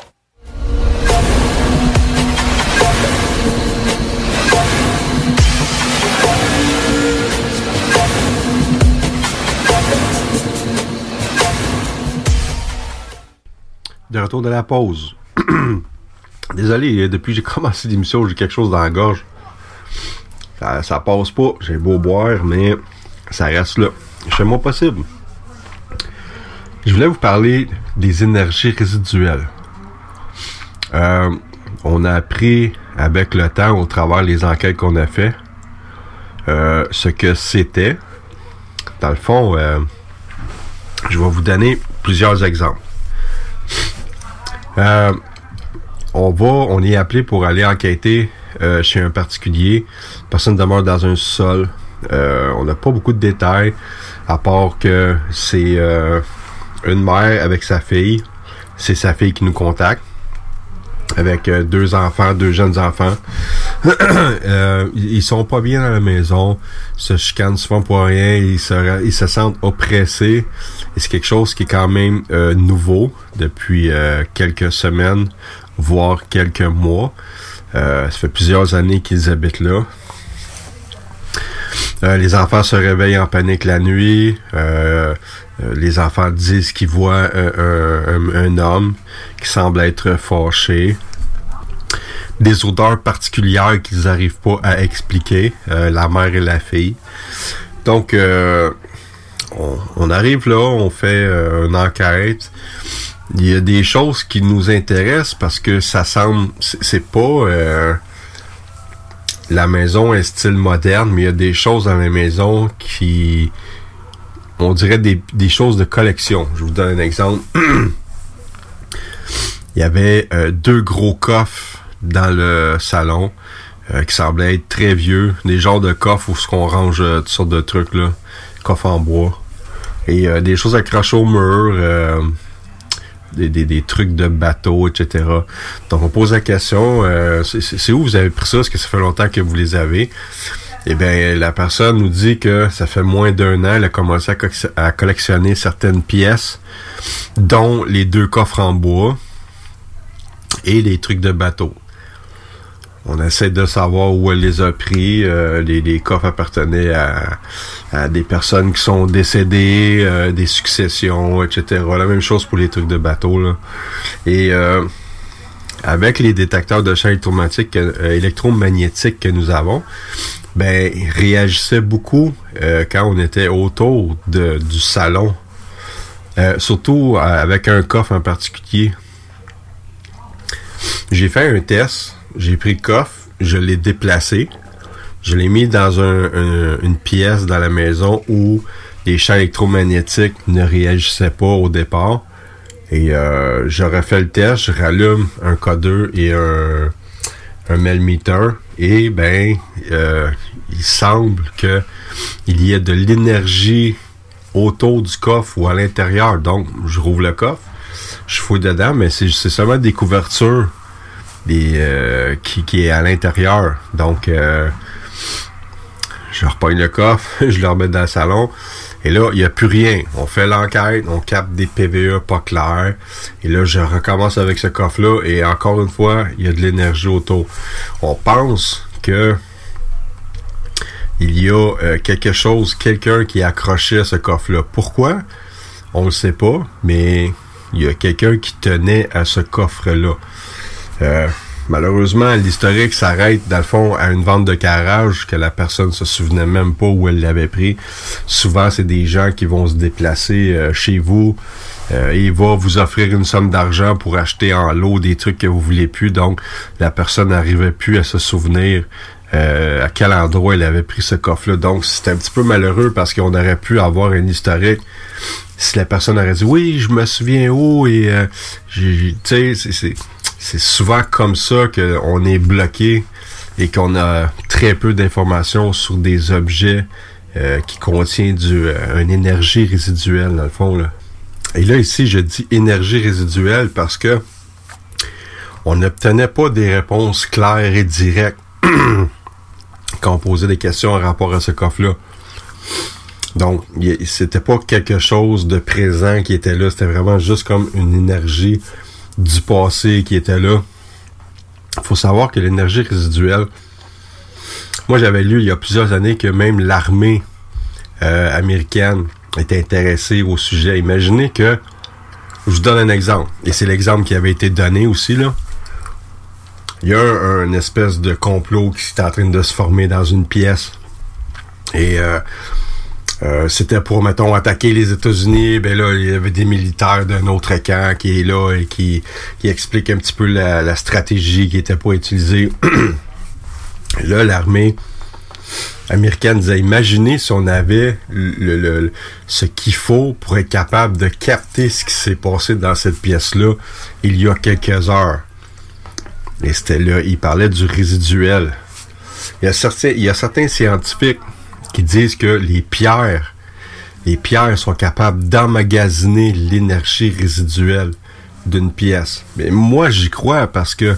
De retour de la pause. [clears throat] Désolé, depuis que j'ai [laughs] commencé l'émission, j'ai quelque chose dans la gorge. Ça, ça passe pas. J'ai beau boire, mais ça reste là. Je fais mon possible. Je voulais vous parler des énergies résiduelles. Euh, on a appris avec le temps, au travers des enquêtes qu'on a fait, euh, ce que c'était. Dans le fond, euh, je vais vous donner plusieurs exemples. Euh, on va, on est appelé pour aller enquêter euh, chez un particulier. Personne demeure dans un sol. Euh, on n'a pas beaucoup de détails, à part que c'est euh, une mère avec sa fille. C'est sa fille qui nous contacte. Avec deux enfants, deux jeunes enfants. [coughs] Euh, ils sont pas bien dans la maison, se chicanent souvent pour rien, ils se sentent oppressés. Et c'est quelque chose qui est quand même euh, nouveau depuis euh, quelques semaines, voire quelques mois. Euh, ça fait plusieurs années qu'ils habitent là. Les enfants se réveillent en panique la nuit. Les enfants disent qu'ils voient un, homme qui semble être fâché. Des odeurs particulières qu'ils n'arrivent pas à expliquer, la mère et la fille. Donc, on, arrive là, on fait euh, une enquête. Il y a des choses qui nous intéressent parce que ça semble, c'est pas euh, la maison est style moderne, mais il y a des choses dans la maison qui, on dirait des, choses de collection. Je vous donne un exemple. [clears throat] il y avait euh, deux gros coffres dans le salon qui semblaient être très vieux, des genres de coffres où ce qu'on range toutes sortes de trucs là, coffres en bois et euh, des choses accrochées au mur. euh, des, des, des trucs de bateau, etc. Donc on pose la question, euh, c'est- où vous avez pris ça? Est-ce que ça fait longtemps que vous les avez? Eh bien, la personne nous dit que ça fait moins d'un an, elle a commencé à, à collectionner certaines pièces, dont les deux coffres en bois et les trucs de bateau. On essaie de savoir où elle les a pris. Euh, les, les coffres appartenaient à, des personnes qui sont décédées, euh, des successions, etc. La même chose pour les trucs de bateau. Et euh, avec les détecteurs de champs électromagnétiques, que- électromagnétiques que nous avons, ben, réagissaient beaucoup quand on était autour de, du salon. Surtout avec un coffre en particulier. J'ai fait un test, j'ai pris le coffre, je l'ai déplacé, je l'ai mis dans un- un- une pièce dans la maison où les champs électromagnétiques ne réagissaient pas au départ. Et euh, j'aurais fait le test, je rallume un codeur et un, un melmeter et ben euh, il semble que il y ait de l'énergie autour du coffre ou à l'intérieur. Donc je rouvre le coffre, je fouille dedans, mais c'est seulement des couvertures des, euh, qui, qui est à l'intérieur. Donc euh, je repogne le coffre, [laughs] je le remets dans le salon. Et là, il n'y a plus rien. On fait l'enquête, on capte des PVE pas clairs. Et là, je recommence avec ce coffre-là. Et encore une fois, il y a de l'énergie autour. On pense que il y a euh, quelque chose, quelqu'un qui est accroché à ce coffre-là. Pourquoi? On le sait pas, mais il y a quelqu'un qui tenait à ce coffre-là. Euh, malheureusement, l'historique s'arrête, dans le fond, à une vente de carrage que la personne se souvenait même pas où elle l'avait pris. Souvent, c'est des gens qui vont se déplacer euh, chez vous euh, et va vous offrir une somme d'argent pour acheter en lot des trucs que vous voulez plus. Donc, la personne n'arrivait plus à se souvenir à quel endroit elle avait pris ce coffre-là. Donc, c'était un petit peu malheureux parce qu'on aurait pu avoir un historique si la personne aurait dit oui, je me souviens où et euh, j'ai- tu sais, c'est- c'est souvent comme ça qu'on est bloqué et qu'on a très peu d'informations sur des objets euh, qui contiennent du, euh, une énergie résiduelle, dans le fond. Là. Et là, ici, je dis énergie résiduelle parce que on n'obtenait pas des réponses claires et directes [clears throat] quand on posait des questions en rapport à ce coffre-là. Donc, c'était pas quelque chose de présent qui était là, c'était vraiment juste comme une énergie du passé qui était là. Faut savoir que l'énergie résiduelle, moi j'avais lu il y a plusieurs années que même l'armée euh, américaine était intéressée au sujet. Imaginez que, je vous donne un exemple, et c'est l'exemple qui avait été donné aussi là. Il y a un, un espèce de complot qui est en train de se former dans une pièce. Et euh, euh, c'était pour, mettons, attaquer les États-Unis. Ben là, il y avait des militaires d'un autre camp qui est là et qui, qui explique un petit peu la, la stratégie qui était pas utilisée. [clears throat] là, l'armée américaine disait, imaginez si on avait le, le- le- ce qu'il faut pour être capable de capter ce qui s'est passé dans cette pièce-là il y a quelques heures. Et c'était là, il parlait du résiduel. Il y a certains, il y a certains scientifiques qui disent que les pierres, les pierres sont capables d'emmagasiner l'énergie résiduelle d'une pièce. Mais moi, j'y crois parce que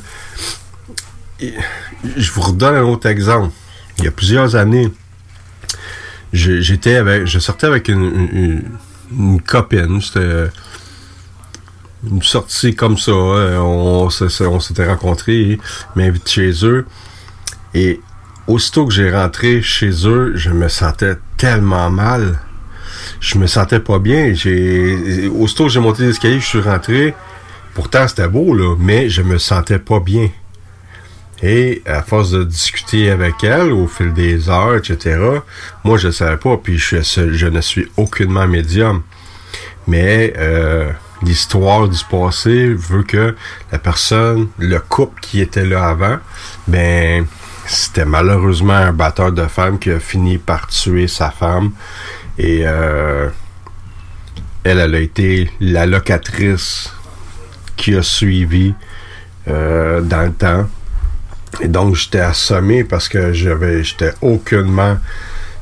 je vous redonne un autre exemple. Il y a plusieurs années, j'étais avec, je sortais avec une, copine. C'était une sortie comme ça. On, s'est- on s'était rencontrés, m'invite chez eux. Et aussitôt que j'ai rentré chez eux, je me sentais tellement mal. Je me sentais pas bien. J'ai aussitôt que j'ai monté l'escalier, je suis rentré. Pourtant, c'était beau, là, mais je me sentais pas bien. Et à force de discuter avec elle au fil des heures, etc., moi, je ne savais pas, puis je, je ne suis aucunement médium. Mais euh, l'histoire du passé veut que la personne, le couple qui était là avant, ben, c'était malheureusement un batteur de femmes qui a fini par tuer sa femme. Et euh, elle, elle a été la locatrice qui a suivi euh, dans le temps. Et donc, j'étais assommé parce que j'avais, j'étais aucunement,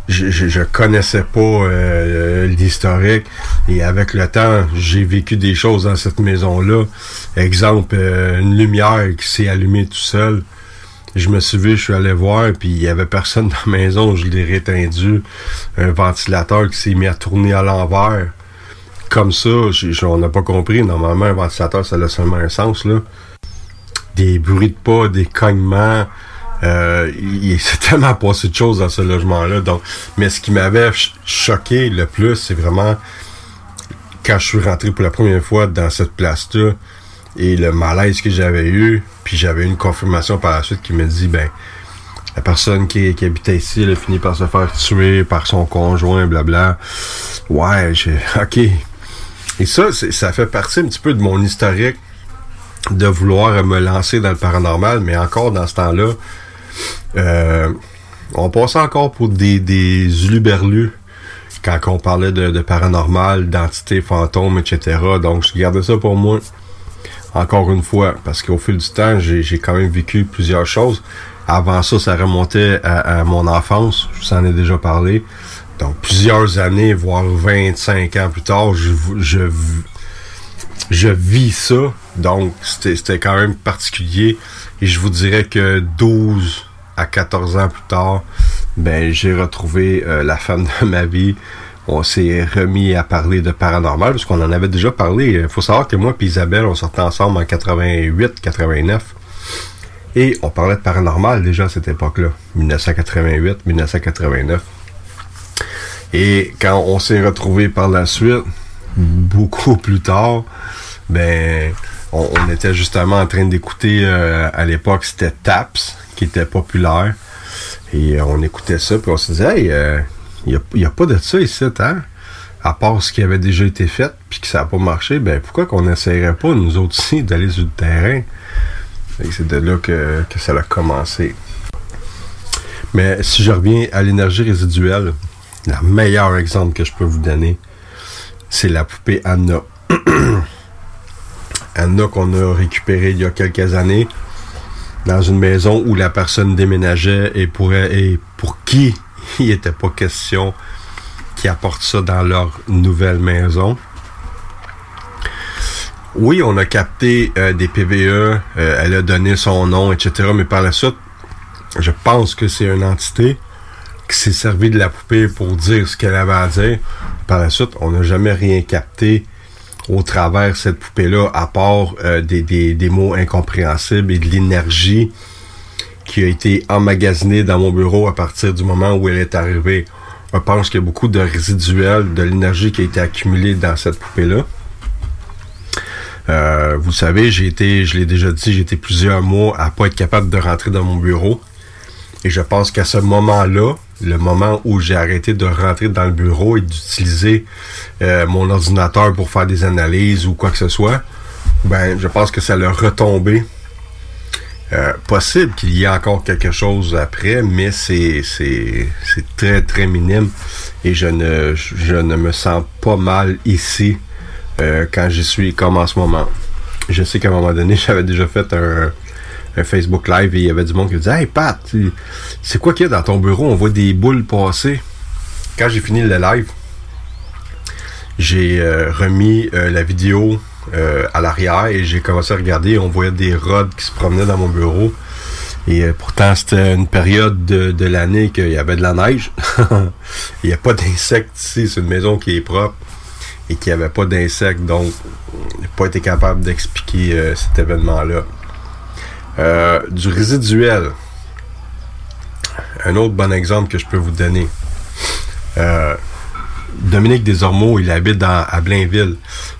je, je, je connaissais pas euh, l'historique. Et avec le temps, j'ai vécu des choses dans cette maison-là. Exemple, une lumière qui s'est allumée tout seul. Je me suis vu, je suis allé voir, puis il y avait personne dans la maison, je l'ai rétendu. Un ventilateur qui s'est mis à tourner à l'envers. Comme ça, on n'a pas compris. Normalement, un ventilateur, ça a seulement un sens, là des bruits de pas, des cognements. Euh, il s'est [laughs] tellement passé de choses dans ce logement-là. Donc, mais ce qui m'avait ch- choqué le plus, c'est vraiment quand je suis rentré pour la première fois dans cette place-là et le malaise que j'avais eu, puis j'avais une confirmation par la suite qui me dit, ben, la personne qui, habitait ici, elle a fini par se faire tuer par son conjoint, blabla. Ouais, j'ai, [laughs] ok. Et ça, ça fait partie un petit peu de mon historique de vouloir me lancer dans le paranormal, mais encore dans ce temps-là, euh, on passait encore pour des, des uluberlus quand on parlait de, de paranormal, d'entités, fantômes, etc. Donc, je gardais ça pour moi. Encore une fois, parce qu'au fil du temps, j'ai quand même vécu plusieurs choses. Avant ça, ça remontait à, à mon enfance. Je vous en ai déjà parlé. Donc, plusieurs années, voire 25 ans plus tard, je, je, je vis ça. Donc, c'était c'était quand même particulier. Et je vous dirais que 12 à 14 ans plus tard, ben, j'ai retrouvé euh, la femme de ma vie. On s'est remis à parler de paranormal, parce qu'on en avait déjà parlé. Il faut savoir que moi et Isabelle, on sortait ensemble en 88, 89. Et on parlait de paranormal déjà à cette époque-là, 1988, 1989. Et quand on s'est retrouvés par la suite, beaucoup plus tard, ben, on, était justement en train d'écouter, euh, à l'époque, c'était Taps, qui était populaire. Et euh, on écoutait ça, puis on se disait, hey, il n'y a, pas de ça ici, hein? À part ce qui avait déjà été fait, puis que ça n'a pas marché, ben pourquoi qu'on n'essayerait pas, nous autres aussi, d'aller sur le terrain? C'est de là que, que ça a commencé. Mais si je reviens à l'énergie résiduelle, le meilleur exemple que je peux vous donner, c'est la poupée Anna. [clears throat] Anna qu'on a récupérée il y a quelques années dans une maison où la personne déménageait et pour, et pour qui il n'était pas question qui apportent ça dans leur nouvelle maison. Oui, on a capté euh, des PVE, euh, elle a donné son nom, etc. Mais par la suite, je pense que c'est une entité qui s'est servi de la poupée pour dire ce qu'elle avait à dire. Par la suite, on n'a jamais rien capté au travers cette poupée-là, à part euh, des mots incompréhensibles et de l'énergie qui a été emmagasinée dans mon bureau à partir du moment où elle est arrivée. Je pense qu'il y a beaucoup de résiduel, de l'énergie qui a été accumulée dans cette poupée-là. Euh, vous savez, j'ai été, je l'ai déjà dit, j'ai été plusieurs mois à pas être capable de rentrer dans mon bureau. Et je pense qu'à ce moment-là, le moment où j'ai arrêté de rentrer dans le bureau et d'utiliser euh, mon ordinateur pour faire des analyses ou quoi que ce soit, ben, je pense que ça l'a retombé. Euh, possible qu'il y ait encore quelque chose après, mais c'est très très minime et je ne je ne me sens pas mal ici euh, quand j'y suis comme en ce moment. Je sais qu'à un moment donné, [laughs] j'avais déjà fait un, Facebook Live et il y avait du monde qui disait Hey Pat, c'est quoi qu'il y a dans ton bureau? On voit des boules passer. Quand j'ai fini le live, j'ai euh, remis la vidéo euh, à l'arrière et j'ai commencé à regarder. On voyait des rods qui se promenaient dans mon bureau. Et euh, pourtant, c'était une période de, l'année qu'il y avait de la neige. [laughs] Il n'y a pas d'insectes ici. C'est une maison qui est propre et qui avait pas d'insectes. Donc, j'ai pas été capable d'expliquer euh, cet événement-là. Du résiduel. Un autre bon exemple que je peux vous donner. Dominique Desormeaux, il habite à Blainville.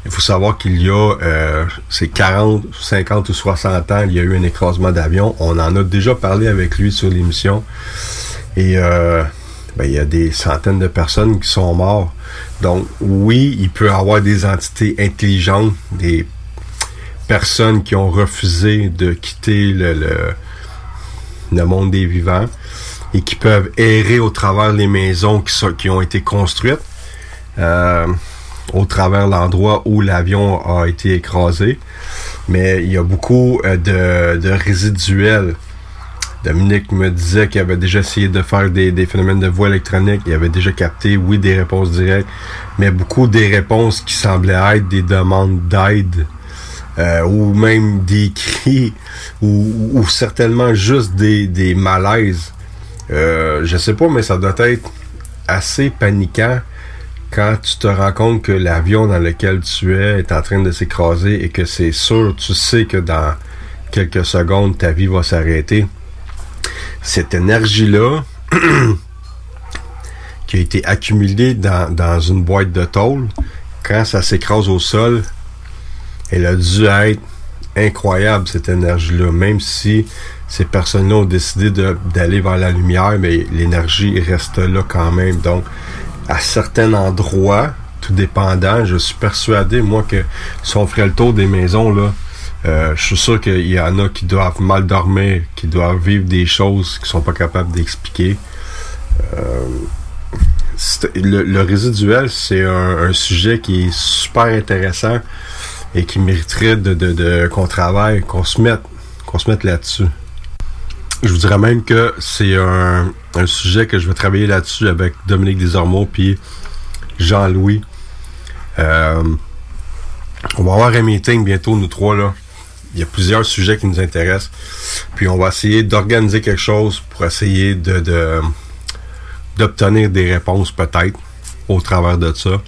Il faut savoir qu'il y a, euh, c'est 40, 50 ou 60 ans, il y a eu un écrasement d'avion. On en a déjà parlé avec lui sur l'émission. Et euh, ben, il y a des centaines de personnes qui sont mortes. Donc, oui, il peut y avoir des entités intelligentes, des personnes qui ont refusé de quitter le, monde des vivants et qui peuvent errer au travers des maisons qui, ont été construites, au travers l'endroit où l'avion a été écrasé. Mais il y a beaucoup euh, de, de résiduels. Dominique me disait qu'il avait déjà essayé de faire des, des phénomènes de voix électronique. Il avait déjà capté, oui, des réponses directes, mais beaucoup des réponses qui semblaient être des demandes d'aide. Euh, ou même des [laughs] cris, ou, ou certainement juste des, des malaises. Euh, je sais pas, mais ça doit être assez paniquant quand tu te rends compte que l'avion dans lequel tu es est en train de s'écraser et que c'est sûr, tu sais que dans quelques secondes, ta vie va s'arrêter. Cette énergie-là, [clears throat] qui a été accumulée dans, dans une boîte de tôle, quand ça s'écrase au sol, elle a dû être incroyable, cette énergie-là, même si ces personnes-là ont décidé d'aller vers la lumière, mais l'énergie reste là quand même. Donc, à certains endroits, tout dépendant, je suis persuadé, moi, que si on ferait le tour des maisons, là, Euh, je suis sûr qu'il y en a qui doivent mal dormir, qui doivent vivre des choses qu'ils sont pas capables d'expliquer. Euh, le, résiduel, c'est un, sujet qui est super intéressant et qui mériterait de- qu'on travaille, qu'on se mette, qu'on se mette là-dessus. Je vous dirais même que c'est un, un sujet que je vais travailler là-dessus avec Dominique Desormeaux puis Jean-Louis. Euh, on va avoir un meeting bientôt, nous trois, là. Il y a plusieurs sujets qui nous intéressent. Puis on va essayer d'organiser quelque chose pour essayer de, d'obtenir des réponses peut-être au travers de ça.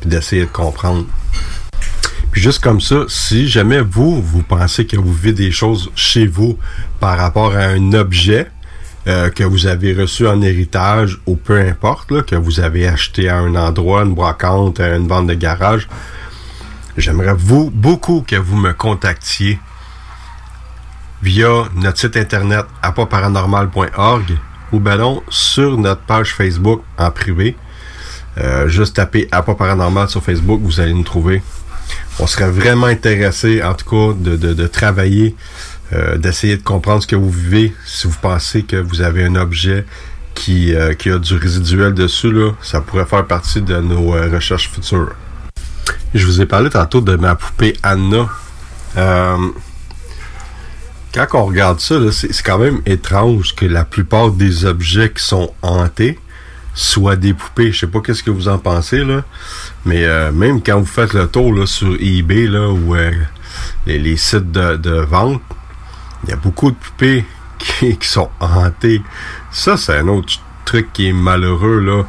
Puis d'essayer de comprendre. Puis juste comme ça, si jamais vous, vous pensez que vous vivez des choses chez vous par rapport à un objet euh, que vous avez reçu en héritage ou peu importe, là, que vous avez acheté à un endroit, une brocante, à une vente de garage, j'aimerais vous beaucoup que vous me contactiez via notre site internet appaparanormal.org ou ben non, sur notre page Facebook en privé. Euh, juste taper Appât Paranormal sur Facebook, vous allez nous trouver. On serait vraiment intéressé, en tout cas, de, de, de travailler, euh, d'essayer de comprendre ce que vous vivez. Si vous pensez que vous avez un objet qui, euh, qui a du résiduel dessus, là, ça pourrait faire partie de nos euh, recherches futures. Je vous ai parlé tantôt de ma poupée Anna. Euh, quand on regarde ça, c'est quand même étrange que la plupart des objets qui sont hantés soient des poupées. Je sais pas qu'est-ce que vous en pensez, là. Mais euh, même quand vous faites le tour là, sur eBay là, ou euh, les, sites de, vente, il y a beaucoup de poupées [laughs] qui, sont hantées. Ça, c'est un autre truc qui est malheureux, là.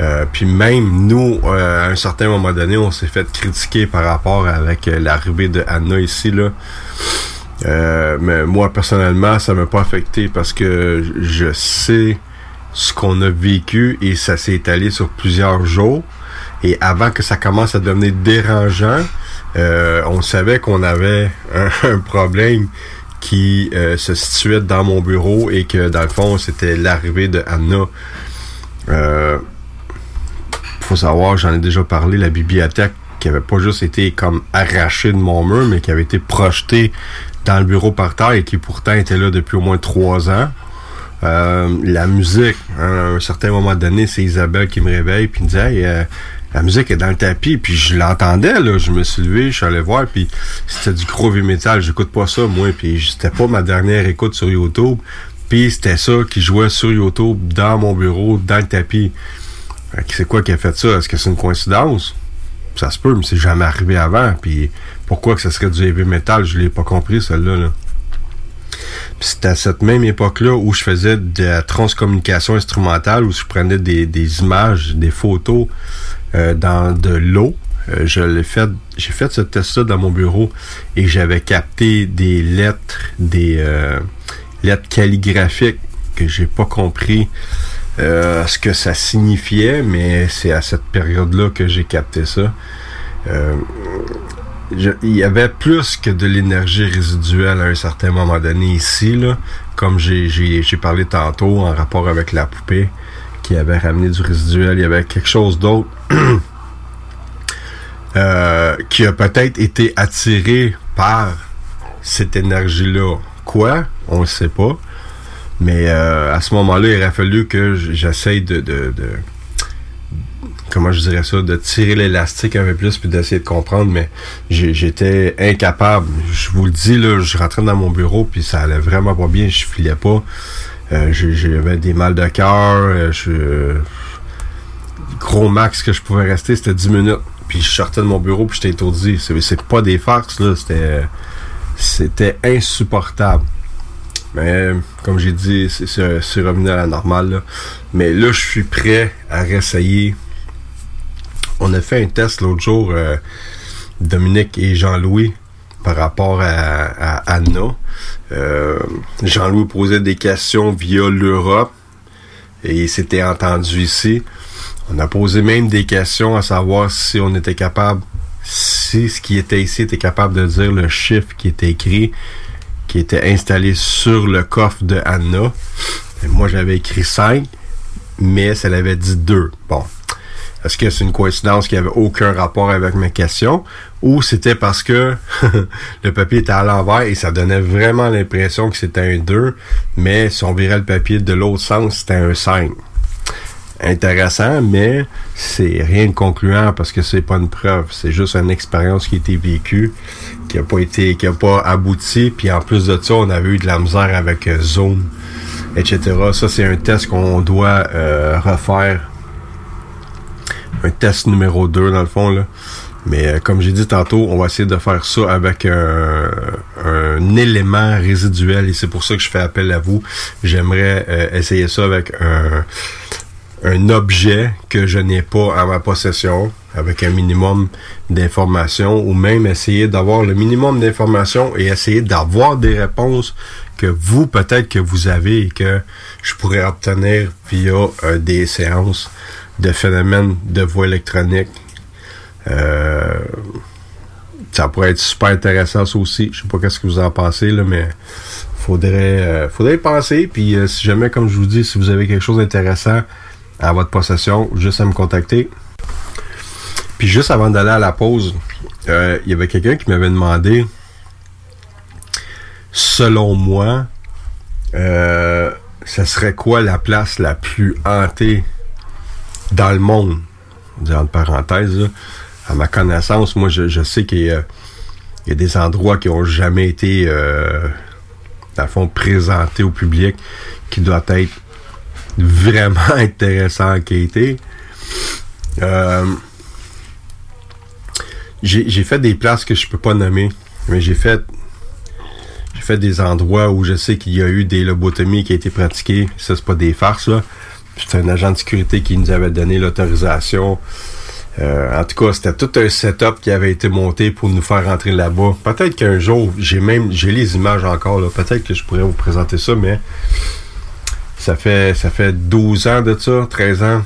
Euh, puis même nous, à un certain moment donné, on s'est fait critiquer par rapport avec l'arrivée de Anna ici, là. Mais moi, personnellement, ça m'a pas affecté parce que je sais ce qu'on a vécu et ça s'est étalé sur plusieurs jours. Et avant que ça commence à devenir dérangeant, euh, on savait qu'on avait [laughs] un, problème qui euh, se situait dans mon bureau et que dans le fond, c'était l'arrivée de Anna. Euh, faut savoir, j'en ai déjà parlé, la bibliothèque qui avait pas juste été comme arrachée de mon mur, mais qui avait été projetée dans le bureau par terre et qui pourtant était là depuis au moins trois ans. Euh, la musique, hein, à un certain moment donné, c'est Isabelle qui me réveille puis me dit Hey, euh, la musique est dans le tapis, puis je l'entendais, là, je me suis levé, je suis allé voir, puis c'était du gros heavy metal, j'écoute pas ça, moi, puis c'était pas ma dernière écoute sur YouTube, puis c'était ça qui jouait sur YouTube, dans mon bureau, dans le tapis. C'est quoi qui a fait ça? Est-ce que c'est une coïncidence? Ça se peut, mais c'est jamais arrivé avant, puis pourquoi que ça serait du heavy metal, je l'ai pas compris, celle-là, là. C'était à cette même époque-là où je faisais de la transcommunication instrumentale, où je prenais des, images, des photos euh, dans de l'eau. Euh, je l'ai fait, j'ai fait ce test-là dans mon bureau et j'avais capté des lettres, des euh, lettres calligraphiques que j'ai pas compris ce que ça signifiait, mais c'est à cette période-là que j'ai capté ça. Il y avait plus que de l'énergie résiduelle à un certain moment donné ici, là, comme j'ai, parlé tantôt en rapport avec la poupée qui avait ramené du résiduel. Il y avait quelque chose d'autre [clears throat] euh, qui a peut-être été attiré par cette énergie-là. Quoi? On ne sait pas. Mais euh, à ce moment-là, il aurait fallu que j'essaye de- comment je dirais ça, de tirer l'élastique un peu plus puis d'essayer de comprendre, mais j'étais incapable. Je vous le dis, là, je rentrais dans mon bureau puis ça allait vraiment pas bien, je filais pas. Euh, J'avais des mal de cœur, euh, gros max que je pouvais rester, c'était 10 minutes. Puis je sortais de mon bureau puis j'étais étourdi. C'est pas des farces, là, c'était c'était insupportable. Mais comme j'ai dit, c'est- revenu à la normale. Mais là, je suis prêt à réessayer. On a fait un test l'autre jour, euh, Dominique et Jean-Louis, par rapport à, à Anna. Euh, Jean-Louis posait des questions via l'Europe et c'était entendu ici. On a posé même des questions à savoir si on était capable, si ce qui était ici était capable de dire le chiffre qui était écrit, qui était installé sur le coffre de Anna. Moi, j'avais écrit 5, mais ça l'avait dit 2. Bon. Est-ce que c'est une coïncidence qui avait aucun rapport avec mes questions ou c'était parce que [laughs] le papier était à l'envers et ça donnait vraiment l'impression que c'était un 2, mais si on virait le papier de l'autre sens, c'était un 5 intéressant, mais c'est rien de concluant parce que c'est pas une preuve. C'est juste une expérience qui a été vécue, qui a pas été, qui a pas abouti. Puis en plus de ça, on avait eu de la misère avec euh, Zoom, etc. Ça, c'est un test qu'on doit euh, refaire. Un test numéro 2, dans le fond, là. Mais euh, comme j'ai dit tantôt, on va essayer de faire ça avec un, un élément résiduel et c'est pour ça que je fais appel à vous. J'aimerais euh, essayer ça avec un, un objet que je n'ai pas à ma possession, avec un minimum d'informations, ou même essayer d'avoir le minimum d'informations et essayer d'avoir des réponses que vous, peut-être que vous avez et que je pourrais obtenir via euh, des séances de phénomènes de voix électronique. Euh, ça pourrait être super intéressant ça aussi. Je sais pas qu'est-ce que vous en pensez mais faudrait euh, faudrait y penser. Puis euh, si jamais, comme je vous dis, si vous avez quelque chose d'intéressant à votre possession, juste à me contacter. Puis juste avant d'aller à la pause, il y avait quelqu'un qui m'avait demandé, selon moi, ça serait quoi la place la plus hantée dans le monde? Entre parenthèses, là. à ma connaissance, moi je, sais qu'il y, a- a des endroits qui ont jamais été, euh, fond, présentés au public, qui doivent être vraiment [laughs] intéressant à quêter. Euh, j'ai fait des places que je peux pas nommer, mais j'ai fait j'ai fait des endroits où je sais qu'il y a eu des lobotomies qui ont été pratiquées. Ça, c'est pas des farces, là. C'est un agent de sécurité qui nous avait donné l'autorisation. Euh, en tout cas, c'était tout un setup qui avait été monté pour nous faire rentrer là-bas. Peut-être qu'un jour, j'ai même j'ai les images encore. Peut-être que je pourrais vous présenter ça, mais ça fait ça fait 12 ans de ça, 13 ans.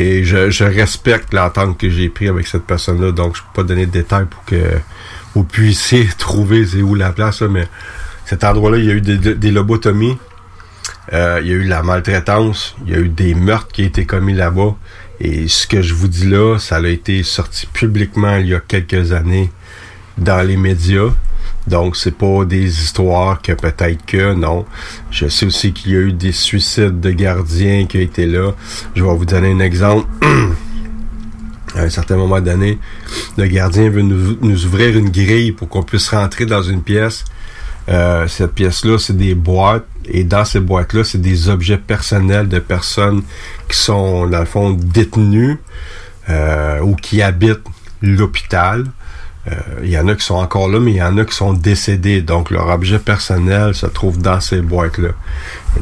Et je, respecte l'entente que j'ai pris avec cette personne-là, donc je peux pas donner de détails pour que vous puissiez [laughs] trouver c'est où la place, mais cet endroit-là, il y a eu des lobotomies, euh, il y a eu la maltraitance, il y a eu des meurtres qui ont été commis là-bas. Et ce que je vous dis là, ça a été sorti publiquement il y a quelques années dans les médias. Donc, c'est pas des histoires que peut-être que, non. Je sais aussi qu'il y a eu des suicides de gardiens qui ont été là. Je vais vous donner un exemple. [clears throat] à un certain moment donné, le gardien veut nous, nous ouvrir une grille pour qu'on puisse rentrer dans une pièce. Euh, cette pièce-là, c'est des boîtes. Et dans ces boîtes-là, c'est des objets personnels de personnes qui sont, dans le fond, détenues euh, ou qui habitent l'hôpital. Euh, Il y en a qui sont encore là, mais il y en a qui sont décédés. Donc, leur objet personnel se trouve dans ces boîtes-là.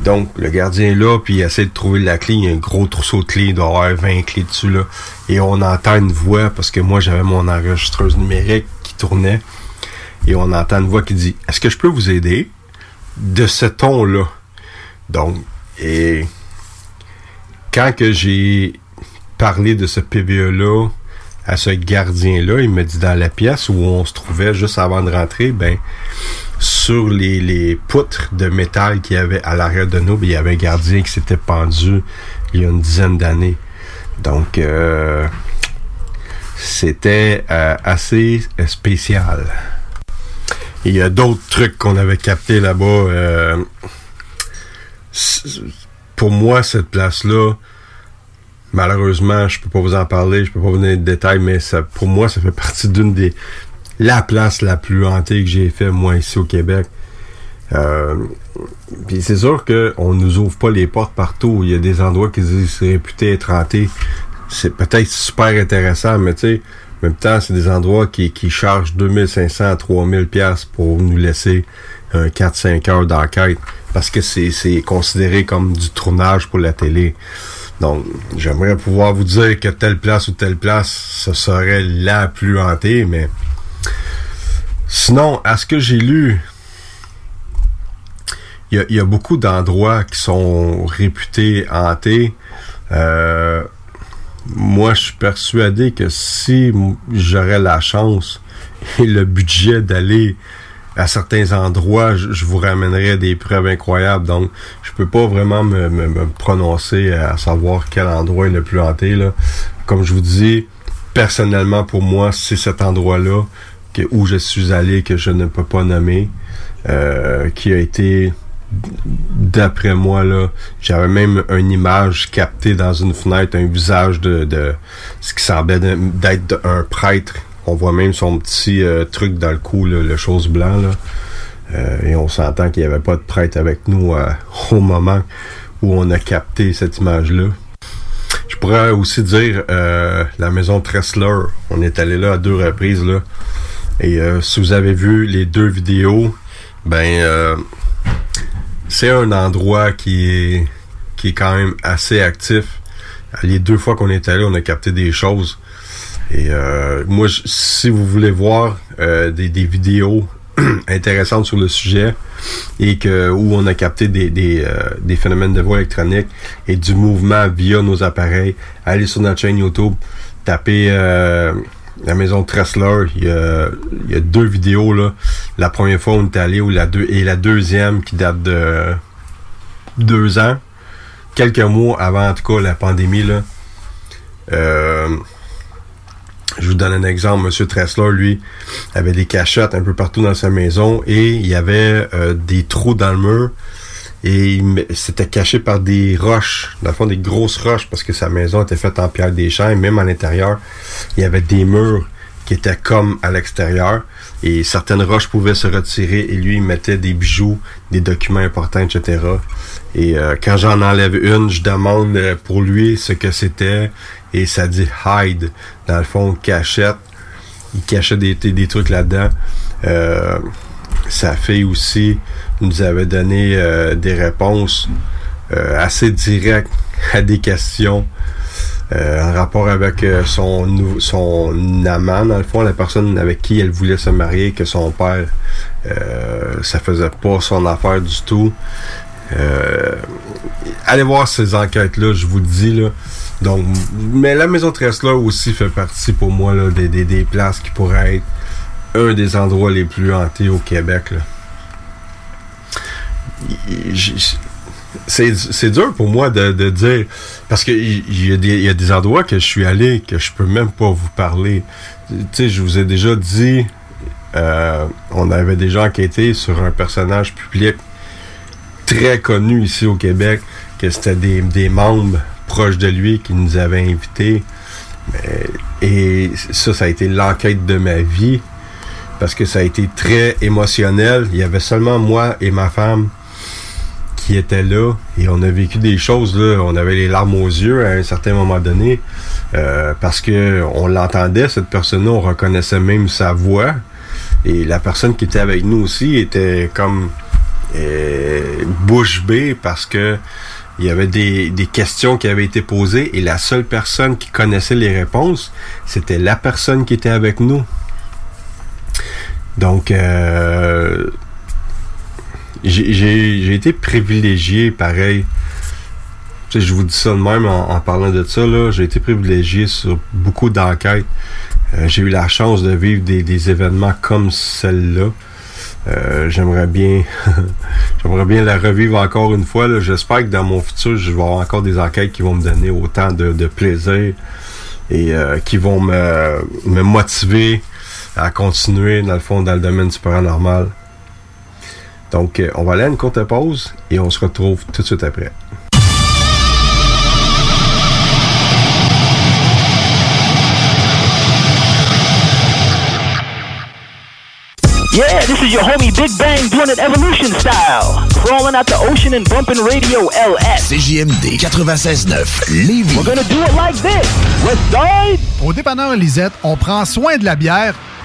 Donc, le gardien est là, puis il essaie de trouver la clé. Il y a un gros trousseau de clés. Il doit avoir 20 clés dessus, là. Et on entend une voix, parce que moi, j'avais mon enregistreuse numérique qui tournait. Et on entend une voix qui dit « Est-ce que je peux vous aider? » De ce ton-là. Donc, et quand que j'ai parlé de ce PVE-là à ce gardien-là, il me dit dans la pièce où on se trouvait juste avant de rentrer, ben sur les, les poutres de métal qu'il y avait à l'arrière de nous, ben, il y avait un gardien qui s'était pendu il y a une dizaine d'années. Donc, euh, c'était euh, assez spécial. Il y a d'autres trucs qu'on avait captés là-bas. euh, pour moi, cette place-là, malheureusement, je peux pas vous en parler, je peux pas vous donner de détails, mais pour moi, ça fait [laughs] partie d'une des la place la plus hantée que j'ai fait moi ici au Québec. Euh, puis c'est sûr que on nous ouvre pas les portes partout. Il y a des endroits qui disent c'est réputé être hanté. C'est peut-être super intéressant, mais tu sais, en même temps, c'est des endroits qui, qui chargent 2500 à 3000 pièces pour nous laisser un 4-5 heures d'enquête parce que c'est considéré comme du tournage pour la télé. Donc, j'aimerais pouvoir vous dire que telle place ou telle place, ce serait la plus hantée, mais sinon, à ce que j'ai lu, il y y a beaucoup d'endroits qui sont réputés hantés. Euh, moi, je suis persuadé que si j'aurais la chance [laughs] et le budget d'aller à certains endroits, je, vous ramènerai des preuves incroyables. Donc, je peux pas vraiment me, me- prononcer à savoir quel endroit est le plus hanté. Là. Comme je vous dis, personnellement, pour moi, c'est cet endroit-là où je suis allé que je ne peux pas nommer, euh, qui a été d'après moi là, j'avais même une image captée dans une fenêtre, un visage de, ce qui semblait d'être un prêtre. On voit même son petit euh, truc dans le cou, le chose blanc là. Euh, et on s'entend qu'il n'y avait pas de prêtre avec nous euh, [laughs] au moment où on a capté cette image-là. Je pourrais aussi dire la maison Tressler. On est allé là à deux reprises là. Et si vous avez vu les deux vidéos, ben c'est un endroit qui est qui est quand même assez actif. Les deux fois qu'on est allé, on a capté des choses. Et euh, moi, si vous voulez voir euh, des, des vidéos [clears throat] intéressantes sur le sujet et que où on a capté des, des, euh, des phénomènes de voix électronique et du mouvement via nos appareils, allez sur notre chaîne YouTube, tapez la maison Tressler. Il y, a, deux vidéos là. La première fois on est allé ou la deux et la deuxième qui date de deux ans, quelques mois avant en tout cas la pandémie là. Euh, je vous donne un exemple. Monsieur Tressler, lui, avait des cachettes un peu partout dans sa maison et il y avait euh, des trous dans le mur et c'était caché par des roches, dans le fond des grosses roches parce que sa maison était faite en pierre des champs et même à l'intérieur, il y avait des murs qui étaient comme à l'extérieur et certaines roches pouvaient se retirer et lui il mettait des bijoux, des documents importants, etc. Et euh, quand j'en enlève une, je demande euh, pour lui ce que c'était et ça dit hide dans le fond cachette. Il cachait des, des, des trucs là-dedans. Euh, sa fille aussi nous avait donné euh, des réponses euh, assez directes à des questions euh, en rapport avec euh, son son amant. Dans le fond la personne avec qui elle voulait se marier que son père euh, ça faisait pas son affaire du tout. Allez voir ces enquêtes là je vous dis là. Donc mais la maison Tressler aussi fait partie pour moi là, des, des, des places qui pourraient être un des endroits les plus hantés au Québec là. C'est dur pour moi de, de dire parce que il y, a des endroits que je suis allé que je peux même pas vous parler. Tu sais, je vous ai déjà dit euh, on avait déjà enquêté sur un personnage public très connu ici au Québec que c'était des, des membres proches de lui qui nous avaient invités. Et ça, ça a été l'enquête de ma vie parce que ça a été très émotionnel. Il y avait seulement moi et ma femme qui là et on a vécu des choses là. On avait les larmes aux yeux à un certain moment donné euh, parce que on l'entendait cette personne-là, on reconnaissait même sa voix et la personne qui était avec nous aussi était comme euh, bouche bée parce que il y avait des, des questions qui avaient été posées et la seule personne qui connaissait les réponses, c'était la personne qui était avec nous. Donc, euh, j'ai été privilégié, pareil. Je vous dis ça de même en, parlant de ça. J'ai été privilégié sur beaucoup d'enquêtes. Euh, j'ai eu la chance de vivre des, des événements comme celle-là. Euh, j'aimerais bien [laughs] j'aimerais bien la revivre encore une fois. J'espère que dans mon futur, je vais avoir encore des enquêtes qui vont me donner autant de, de plaisir et euh, qui vont me, me motiver à continuer dans le fond dans le domaine du paranormal. Donc euh, on va aller à une courte pause et on se retrouve tout de suite après. Yeah, this is your homie Big Bang doing it evolution style. Crawling out the ocean and bumping radio LS. CJMD 96.9 Lévis. We're gonna do it like this. West side. Au dépanneur Lisette, on prend soin de la bière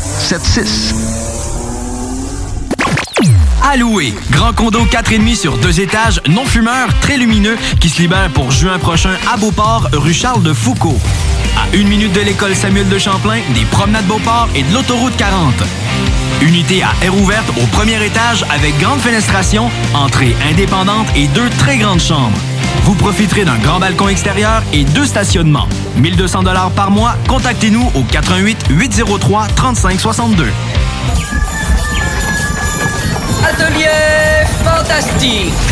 681 4476. À louer. Grand condo 4,5 sur deux étages, non fumeur, très lumineux, qui se libère pour juin prochain à Beauport, rue Charles de Foucault. À une minute de l'école Samuel de Champlain, des promenades Beauport et de l'autoroute 40. Unité à air ouverte au premier étage avec grande fenestration, entrée indépendante et deux très grandes chambres. Vous profiterez d'un grand balcon extérieur et deux stationnements. 1200 dollars par mois. Contactez-nous au 88 803 3562. Atelier fantastique.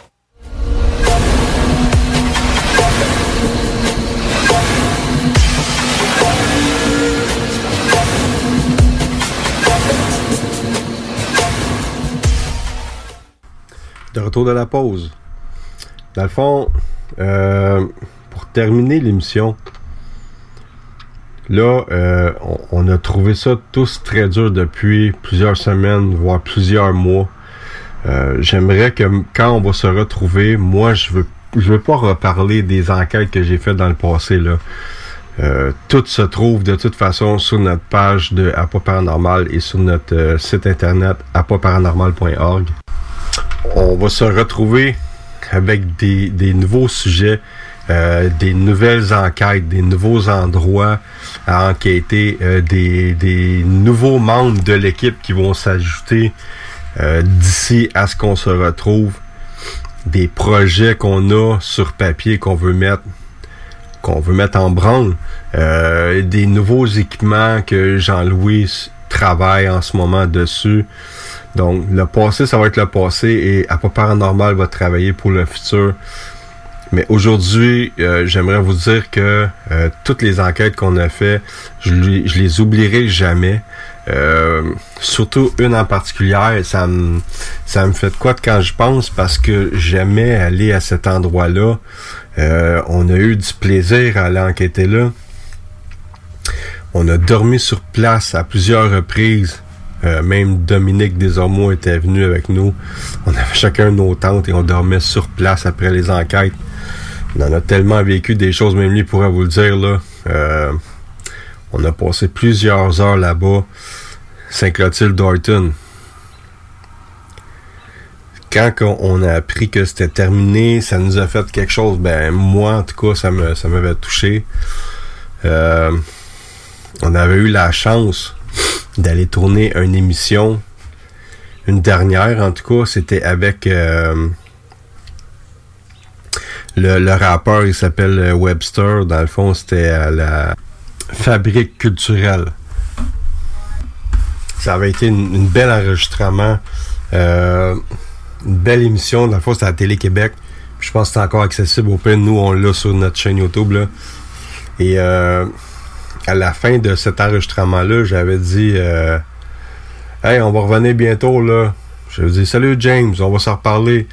De retour de la pause. Dans le fond, euh, pour terminer l'émission, là, euh, on, a trouvé ça tous très dur depuis plusieurs semaines, voire plusieurs mois. Euh, J'aimerais que quand on va se retrouver, moi, je veux, je veux pas reparler des enquêtes que j'ai faites dans le passé là. Tout se trouve de toute façon sur notre page de Apa Paranormal et sur notre site internet apaparanormal.org. On va se retrouver avec des, nouveaux sujets, euh, des nouvelles enquêtes, des nouveaux endroits à enquêter, euh, des, nouveaux membres de l'équipe qui vont s'ajouter euh, d'ici à ce qu'on se retrouve, des projets qu'on a sur papier qu'on veut mettre qu'on veut mettre en branle, des nouveaux équipements que Jean-Louis travaille en ce moment dessus. Donc, le passé, ça va être le passé et à pas paranormal va travailler pour le futur. Mais aujourd'hui, euh, j'aimerais vous dire que euh, toutes les enquêtes qu'on a fait, je, les- les oublierai jamais. Euh, surtout une en particulier, ça me, ça me fait de quoi de quand je pense parce que j'aimais aller à cet endroit-là. On a eu du plaisir à aller enquêter là. On a dormi sur place à plusieurs reprises. Euh, même Dominique Desormeaux était venu avec nous. On avait chacun nos tentes et on dormait sur place après les enquêtes. On en a tellement vécu des choses, même lui pourrait vous le dire là. Euh, on a passé plusieurs heures là-bas. Saint-Clotilde Dorton. Quand on a appris que c'était terminé, ça nous a fait quelque chose. Ben moi, en tout cas, ça m'avait touché. Euh, on avait eu la chance d'aller tourner une émission, une dernière en tout cas, c'était avec euh, le, rappeur, il s'appelle euh, Webster. Dans le fond, c'était la fabrique culturelle. Ça avait été une, une belle enregistrement, euh, une belle émission. Dans le fond, c'était à Télé-Québec. Je pense que c'est encore accessible au PIN. Nous, on l'a sur notre chaîne YouTube. Là. Et à la fin de cet enregistrement-là, j'avais dit euh, Hey, on va revenir bientôt là. Je dit Salut James, on va s'en reparler.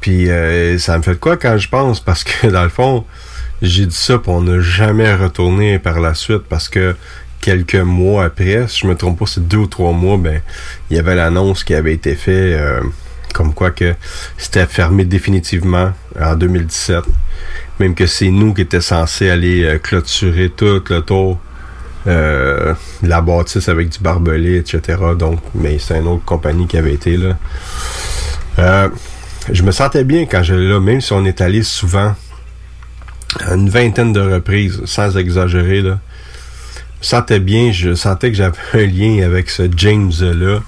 Puis euh, ça me fait de quoi quand je pense? Parce que [laughs] dans le fond, j'ai dit ça, puis on n'a jamais retourné par la suite parce que quelques mois après, si je me trompe pas, c'est deux ou trois mois, ben il y avait l'annonce qui avait été faite euh, comme quoi que c'était fermé définitivement en 2017. Même que c'est nous qui étions censés aller euh, clôturer tout le tour euh, la bâtisse avec du barbelé, etc. Donc, mais c'est une autre compagnie qui avait été là. Euh, je me sentais bien quand j'allais là, même si on est allé souvent, une vingtaine de reprises, sans exagérer là. Je me sentais bien, je sentais que j'avais un lien avec ce James-là.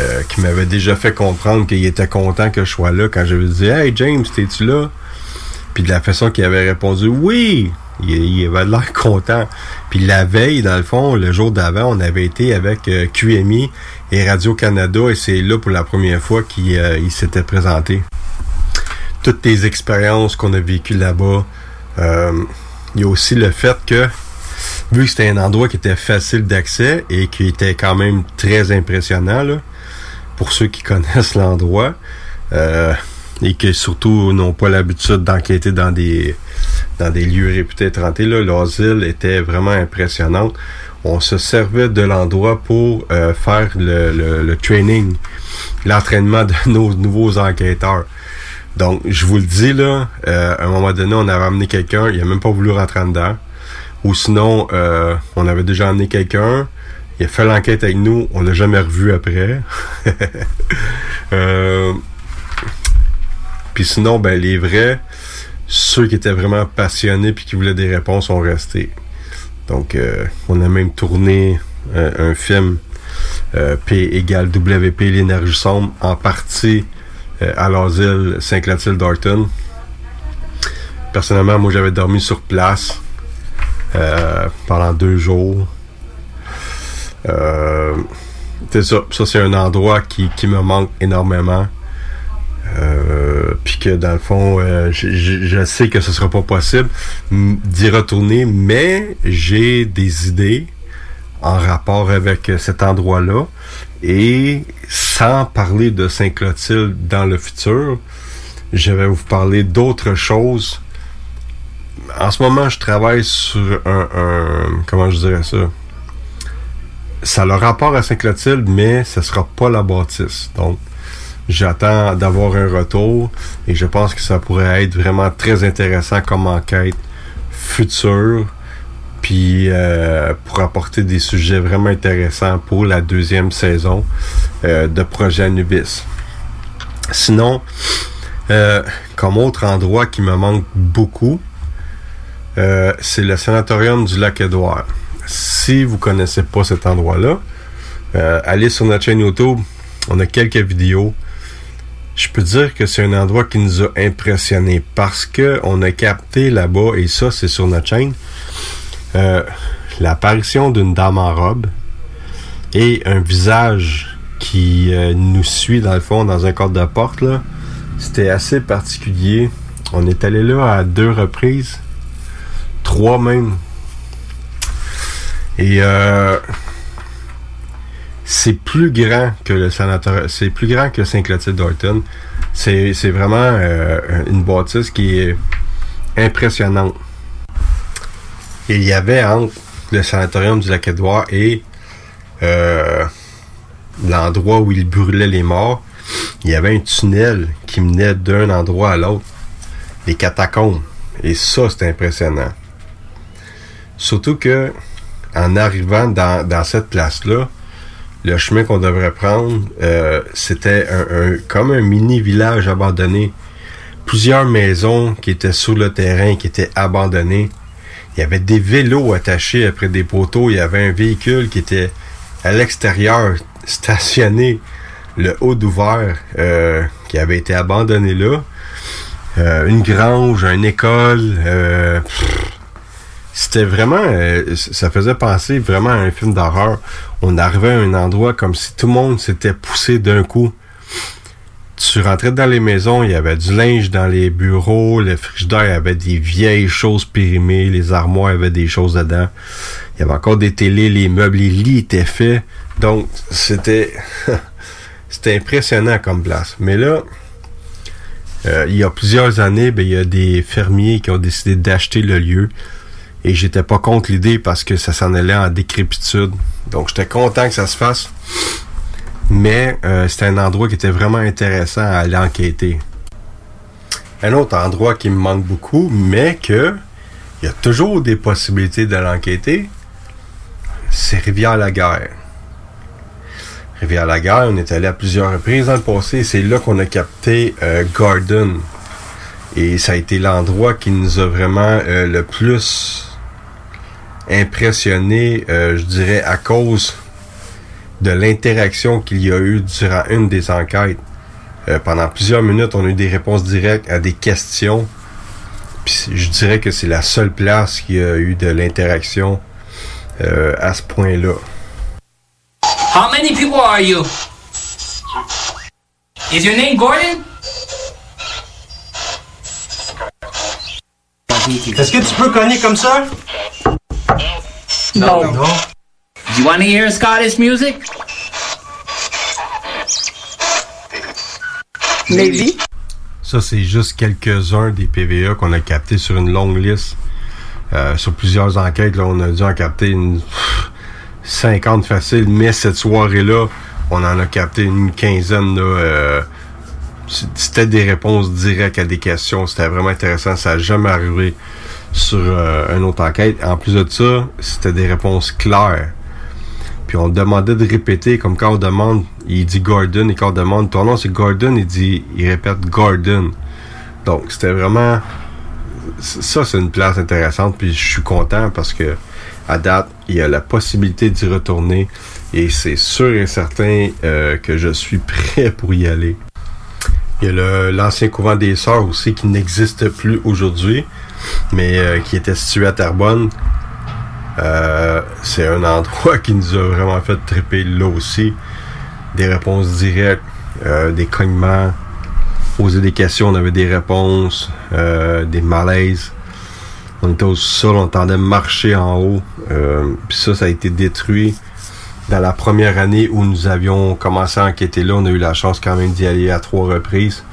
euh, qui m'avait déjà fait comprendre qu'il était content que je sois là quand j'avais dit Hey James, t'es-tu là? Puis de la façon qu'il avait répondu Oui! Il, il avait l'air content. Puis la veille, dans le fond, le jour d'avant, on avait été avec euh, QMI et Radio-Canada et c'est là pour la première fois qu'il euh, s'était présenté. Toutes les expériences qu'on a vécues là-bas. Euh, il y a aussi le fait que, vu que c'était un endroit qui était facile d'accès et qui était quand même très impressionnant, là, pour ceux qui [laughs] connaissent l'endroit, euh, et qui surtout n'ont pas l'habitude d'enquêter dans des dans des lieux réputés étrantés, là, l'asile était vraiment impressionnante. On se servait de l'endroit pour euh, faire le, le- le training, l'entraînement de [laughs] nos nouveaux enquêteurs. Donc, je vous le dis, là, euh, à un moment donné, on avait amené quelqu'un, il a même pas voulu rentrer en dedans. Ou sinon, euh, on avait déjà amené quelqu'un, il a fait l'enquête avec nous, on l'a jamais revu après. [laughs] euh, puis sinon, ben les vrais, ceux qui étaient vraiment passionnés puis qui voulaient des réponses ont resté. Donc, euh, on a même tourné euh, un film euh, P égale WP, l'énergie sombre, en partie à l'asile Saint-Clotilde d'Orton. Personnellement, moi, j'avais dormi sur place pendant deux jours. C'est ça. Ça, c'est un endroit qui, qui me manque énormément. Euh, puis que dans le fond, euh, je, sais que ce sera pas possible d'y retourner, mais j'ai des idées en rapport avec euh, cet endroit-là. Et sans parler de Saint-Clotilde dans le futur, je vais vous parler d'autres choses. En ce moment, je travaille sur un, un- comment je dirais ça? Ça a le rapport à Saint-Clotilde, mais ce sera pas la bâtisse. Donc, J'attends d'avoir un retour et je pense que ça pourrait être vraiment très intéressant comme enquête future puis euh, pour apporter des sujets vraiment intéressants pour la deuxième saison euh, de Projet Anubis. Sinon, Euh, comme autre endroit qui me manque beaucoup, euh, c'est le sanatorium du lac Édouard. Si vous connaissez pas cet endroit-là, euh, allez sur notre chaîne YouTube. On a quelques vidéos. Je peux dire que c'est un endroit qui nous a impressionnés parce que on a capté là-bas, et ça c'est sur notre chaîne, euh, l'apparition d'une dame en robe et un visage qui euh, nous suit dans le fond dans un cadre de porte là. C'était assez particulier. On est allé là à deux reprises, trois même. Et euh, c'est plus grand que le c'est plus grand que Saint-Clotilde d'Orton. C'est, c'est vraiment euh, une bâtisse qui est impressionnante. Il y avait entre le sanatorium du Lac-Édouard et euh, l'endroit où il brûlait les morts, il y avait un tunnel qui menait d'un endroit à l'autre, les catacombes. Et ça, c'était impressionnant. Surtout que, en arrivant dans cette place-là, le chemin qu'on devrait prendre, euh, c'était un, comme un mini village abandonné. Plusieurs maisons qui étaient sur le terrain, qui étaient abandonnées. Il y avait des vélos attachés après des poteaux. Il y avait un véhicule qui était à l'extérieur, [laughs] stationné, le haut d'ouvert, euh, qui avait été abandonné là. Euh, une grange, une école. euh, c'était vraiment, euh, ça faisait penser vraiment à un film d'horreur. On arrivait à un endroit comme si tout le monde s'était poussé d'un coup. Tu rentrais dans les maisons, il y avait du linge dans les bureaux, le frigidaire avait des vieilles choses périmées, les armoires avaient des choses dedans. Il y avait encore des télés, les meubles, les lits étaient faits. Donc, c'était [laughs] c'était impressionnant comme place. Mais là, euh, il y a plusieurs années, ben, il y a des fermiers qui ont décidé d'acheter le lieu. Et j'étais pas contre l'idée parce que ça s'en allait en décrépitude. Donc j'étais content que ça se fasse. Mais euh, c'était un endroit qui était vraiment intéressant à aller enquêter. Un autre endroit qui me manque beaucoup, mais que il y a toujours des possibilités d'aller enquêter, c'est Rivière-la-Guerre. Rivière-la-Guerre, on est allé à plusieurs reprises dans le passé. C'est là qu'on a capté euh, Garden. Et ça a été l'endroit qui nous a vraiment euh, le plus impressionné, euh, je dirais, à cause de l'interaction qu'il y a eu durant une des enquêtes. Euh, pendant plusieurs minutes, on a eu des réponses directes à des questions. Puis je dirais que c'est la seule place qui a eu de l'interaction euh, à ce point-là. How many people are you? Is your name Gordon? Est-ce que tu peux cogner comme ça? No. Do you want to hear Scottish music? Maybe. Ça, c'est juste quelques-uns des PVA qu'on a captés sur une longue liste. Euh, sur plusieurs enquêtes, là, on a dû en capter une pff, 50 faciles, mais cette soirée-là, on en a capté une quinzaine. Là, euh, c'était des réponses directes à des questions. C'était vraiment intéressant. Ça n'a jamais arrivé sur euh, une autre enquête. En plus de ça, c'était des réponses claires. Puis on demandait de répéter, comme quand on demande, il dit Gordon, et quand on demande ton nom c'est Gordon, il dit, il répète Gordon. Donc c'était vraiment, ça c'est une place intéressante, puis je suis content parce que à date, il y a la possibilité d'y retourner et c'est sûr et certain euh, que je suis [laughs] prêt pour y aller. Il y a l'ancien couvent des Sœurs aussi qui n'existe plus aujourd'hui, mais euh, qui était situé à Terrebonne. Euh, c'est un endroit qui nous a vraiment fait triper là aussi. Des réponses directes, euh, des cognements, poser des questions, on avait des réponses, des malaises. On était au sol, on entendait marcher en haut. Puis ça, ça a été détruit dans la première année où nous avions commencé à enquêter là. On a eu la chance quand même d'y aller à trois reprises.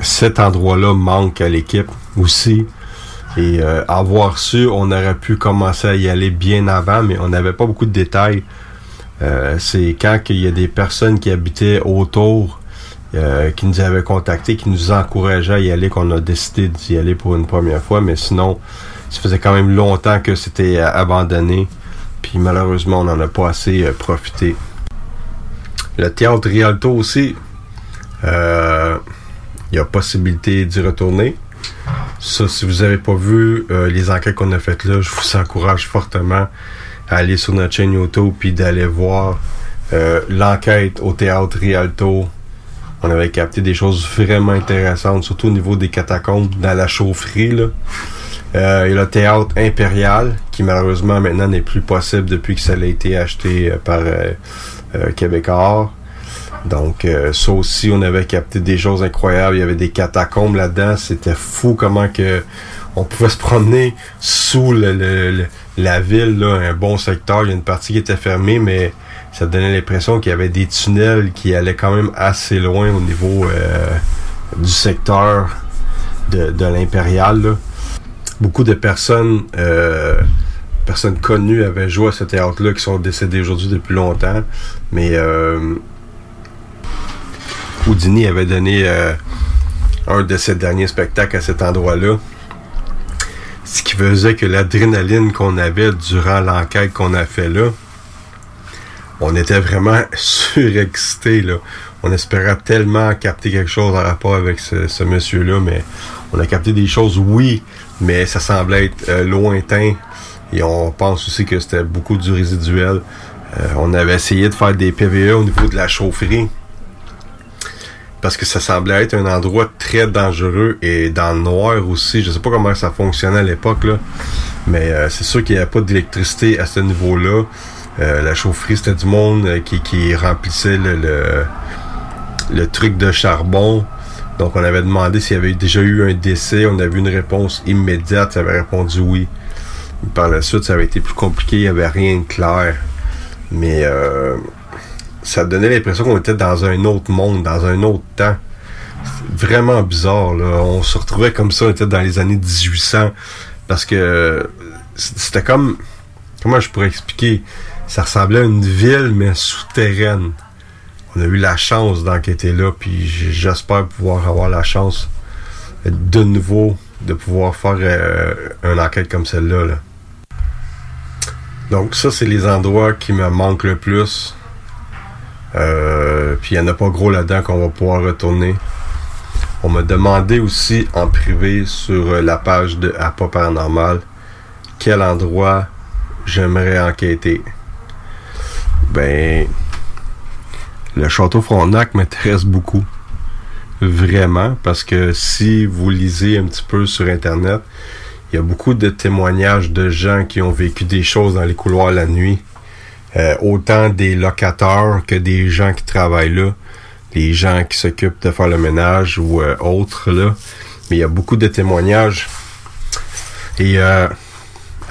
Cet endroit-là manque à l'équipe aussi. Et euh, avoir su, on aurait pu commencer à y aller bien avant, mais on n'avait pas beaucoup de détails. Euh, c'est quand il y a des personnes qui habitaient autour, euh, qui nous avaient contactés, qui nous encourageaient à y aller, qu'on a décidé d'y aller pour une première fois. Mais sinon, ça faisait quand même longtemps que c'était abandonné. Puis malheureusement, on n'en a pas assez profité. Le théâtre Rialto aussi, Il y a possibilité d'y retourner. Ça, si vous n'avez pas vu euh, les enquêtes qu'on a faites là, je vous encourage fortement à aller sur notre chaîne YouTube puis d'aller voir euh, l'enquête au théâtre Rialto. On avait capté des choses vraiment intéressantes, surtout au niveau des catacombes, dans la chaufferie. Euh, a le théâtre impérial, qui malheureusement maintenant n'est plus possible depuis que ça a été acheté par euh, Québécois. Donc euh, ça aussi, on avait capté des choses incroyables. Il y avait des catacombes là-dedans. C'était fou comment que on pouvait [laughs] se promener sous le, le- le- la ville, là, un bon secteur. Il y a une partie qui était fermée, mais ça donnait l'impression qu'il y avait des tunnels qui allaient quand même assez loin au niveau euh, du secteur de, de l'impérial. Beaucoup de personnes, euh, personnes connues avaient joué à ce théâtre-là qui sont décédées aujourd'hui depuis longtemps. Mais euh, Houdini avait donné euh, un de ses derniers spectacles à cet endroit-là. Ce qui faisait que l'adrénaline qu'on avait durant l'enquête qu'on a fait là, on était vraiment [laughs] surexcité là. On espérait tellement capter quelque chose en rapport avec ce, ce monsieur-là, mais on a capté des choses, oui, mais ça semblait être euh, lointain. Et on pense aussi que c'était beaucoup du résiduel. Euh, on avait essayé de faire des PVE au niveau de la chaufferie. Parce que ça semblait être un endroit très dangereux et dans le noir aussi. Je sais pas comment ça fonctionnait à l'époque. Mais euh, c'est sûr qu'il n'y avait pas d'électricité à ce niveau-là. Euh, la chaufferie, c'était du monde euh, qui, remplissait le truc de charbon. Donc, on avait demandé s'il y avait déjà eu un décès. On avait eu une réponse immédiate. Ça avait répondu oui. Par la suite, ça avait été plus compliqué. Il n'y avait rien de clair. Mais euh, ça donnait l'impression qu'on était dans un autre monde, dans un autre temps. Vraiment bizarre. On se retrouvait comme ça. On était dans les années 1800. Parce que c'était comme... Comment je pourrais expliquer? Ça ressemblait à une ville, mais souterraine on a eu la chance d'enquêter là, puis j'espère pouvoir avoir la chance euh, de nouveau de pouvoir faire euh, une enquête comme celle-là. là. Donc ça, c'est les endroits qui me manquent le plus. Euh, puis il n'y en a pas gros là-dedans qu'on va pouvoir retourner. On m'a demandé aussi en privé sur euh, la page de Appa Paranormal quel endroit j'aimerais enquêter. Ben, le château Frontenac m'intéresse beaucoup. Vraiment, parce que si vous lisez un petit peu sur Internet, il y a beaucoup de témoignages de gens qui ont vécu des choses dans les couloirs la nuit. Euh, autant des locataires que des gens qui travaillent là, les gens qui s'occupent de faire le ménage ou euh, autres là. Mais il y a beaucoup de témoignages. Et euh,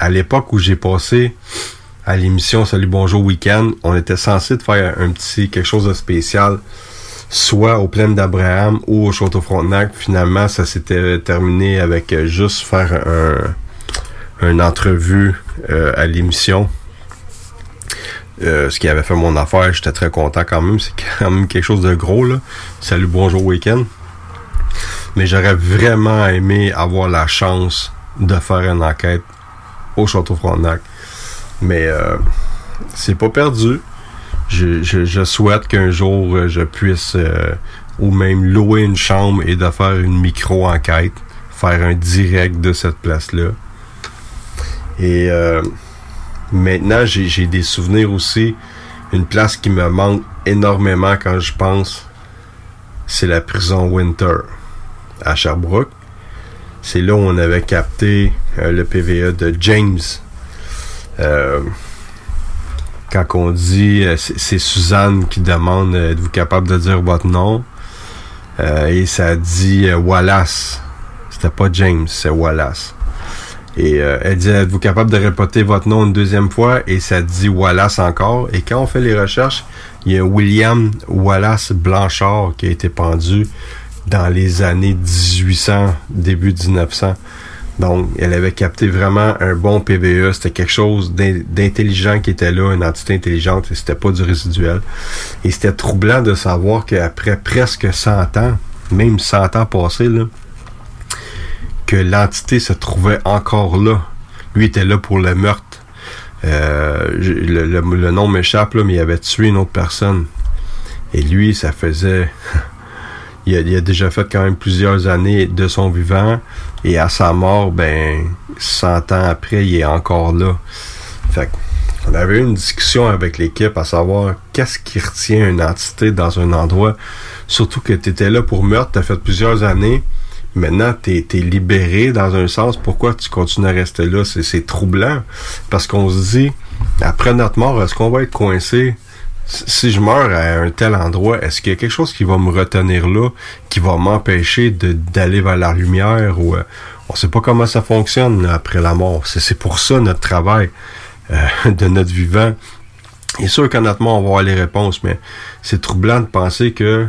à l'époque où j'ai passé à l'émission Salut Bonjour Week-end, on était censé faire un petit quelque chose de spécial, soit au Plaine d'Abraham ou au Château Frontenac. Finalement, ça s'était terminé avec euh, juste faire un, une entrevue euh, à l'émission. Euh, ce qui avait fait mon affaire, j'étais très content quand même. C'est quand même quelque chose de gros, là. Salut, bonjour, week-end. Mais j'aurais vraiment aimé avoir la chance de faire une enquête au Château Frontenac. Mais euh, c'est pas perdu. Je, souhaite qu'un jour euh, je puisse ou même louer une chambre et de faire une micro-enquête, faire un direct de cette place-là. Et maintenant, j'ai des souvenirs aussi. Une place qui me manque énormément quand je pense, c'est la prison Winter à Sherbrooke. C'est là où on avait capté euh, le PVE de James. Euh, quand on dit, euh, c'est Suzanne qui demande êtes-vous capable de dire votre nom? Et ça dit Wallace. C'était pas James, c'est Wallace. Et euh, elle dit êtes-vous capable de répéter votre nom une deuxième fois? Et ça dit Wallace encore. Et quand on fait les recherches, il y a William Wallace Blanchard qui a été pendu dans les années 1800, début 1900. Donc, elle avait capté vraiment un bon PVE. C'était quelque chose d'in- d'intelligent qui était là, une entité intelligente, et c'était pas du résiduel. Et c'était troublant de savoir qu'après presque 100 ans, même 100 ans passés, là, que l'entité se trouvait encore là. Lui était là pour le meurtre. Euh, le, nom m'échappe, mais il avait tué une autre personne. Et lui, ça faisait... [laughs] il a, déjà fait quand même plusieurs années de son vivant. Et à sa mort, ben, 100 ans après, il est encore là. Fait on avait eu une discussion avec l'équipe à savoir qu'est-ce qui retient une entité dans un endroit. Surtout que tu étais là pour meurtre, tu as fait plusieurs années. Maintenant, tu es, libéré dans un sens. Pourquoi tu continues à rester là? C'est- troublant. Parce qu'on se dit, après notre mort, est-ce qu'on va être coincé? Si je meurs à un tel endroit, est-ce qu'il y a quelque chose qui va me retenir là, qui va m'empêcher d'aller vers la lumière ou euh, on sait pas comment ça fonctionne après la mort. C'est pour ça notre travail euh, de notre vivant. Et sûr qu'à notre mort, on va avoir les réponses, mais c'est troublant de penser que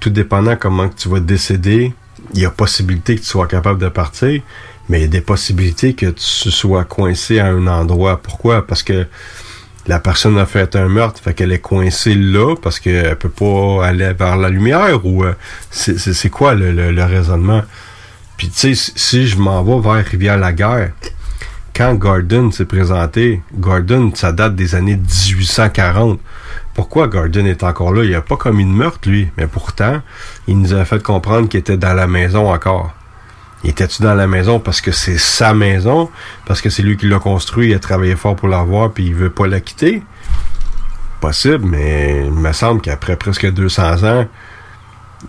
tout dépendant comment tu vas décéder, il y a possibilité que tu sois capable de partir, mais il y a des possibilités que tu sois coincé à un endroit. Pourquoi? Parce que la personne a fait un meurtre, fait qu'elle est coincée là parce qu'elle peut pas aller vers la lumière ou euh, c'est quoi le, le- raisonnement? Puis tu sais, si- si je m'en vais vers Rivière-la-Guerre, quand Gordon s'est présenté, Gordon, ça date des années 1840. Pourquoi Gordon est encore là? Il a pas commis de meurtre, lui. Mais pourtant, il nous a fait comprendre qu'il était dans la maison encore. Était-tu dans la maison parce que c'est sa maison? Parce que c'est lui qui l'a construit, il a travaillé fort pour l'avoir, puis il veut pas la quitter? Possible, mais il me semble qu'après presque 200 ans,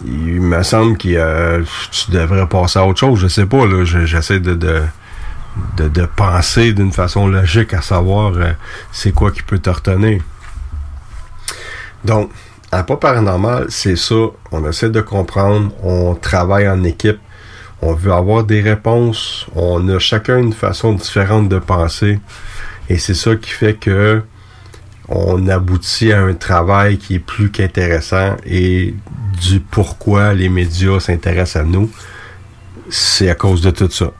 il me semble que tu devrais passer à autre chose. Je sais pas, là. Je- J'essaie de, penser d'une façon logique à savoir euh, c'est quoi qui peut te. Donc, à pas paranormal, c'est ça. On essaie de comprendre, on travaille en équipe, on veut avoir des réponses, on a chacun une façon différente de penser. Et c'est ça qui fait que on aboutit à un travail qui est plus qu'intéressant et du pourquoi les médias s'intéressent à nous, c'est à cause de tout ça.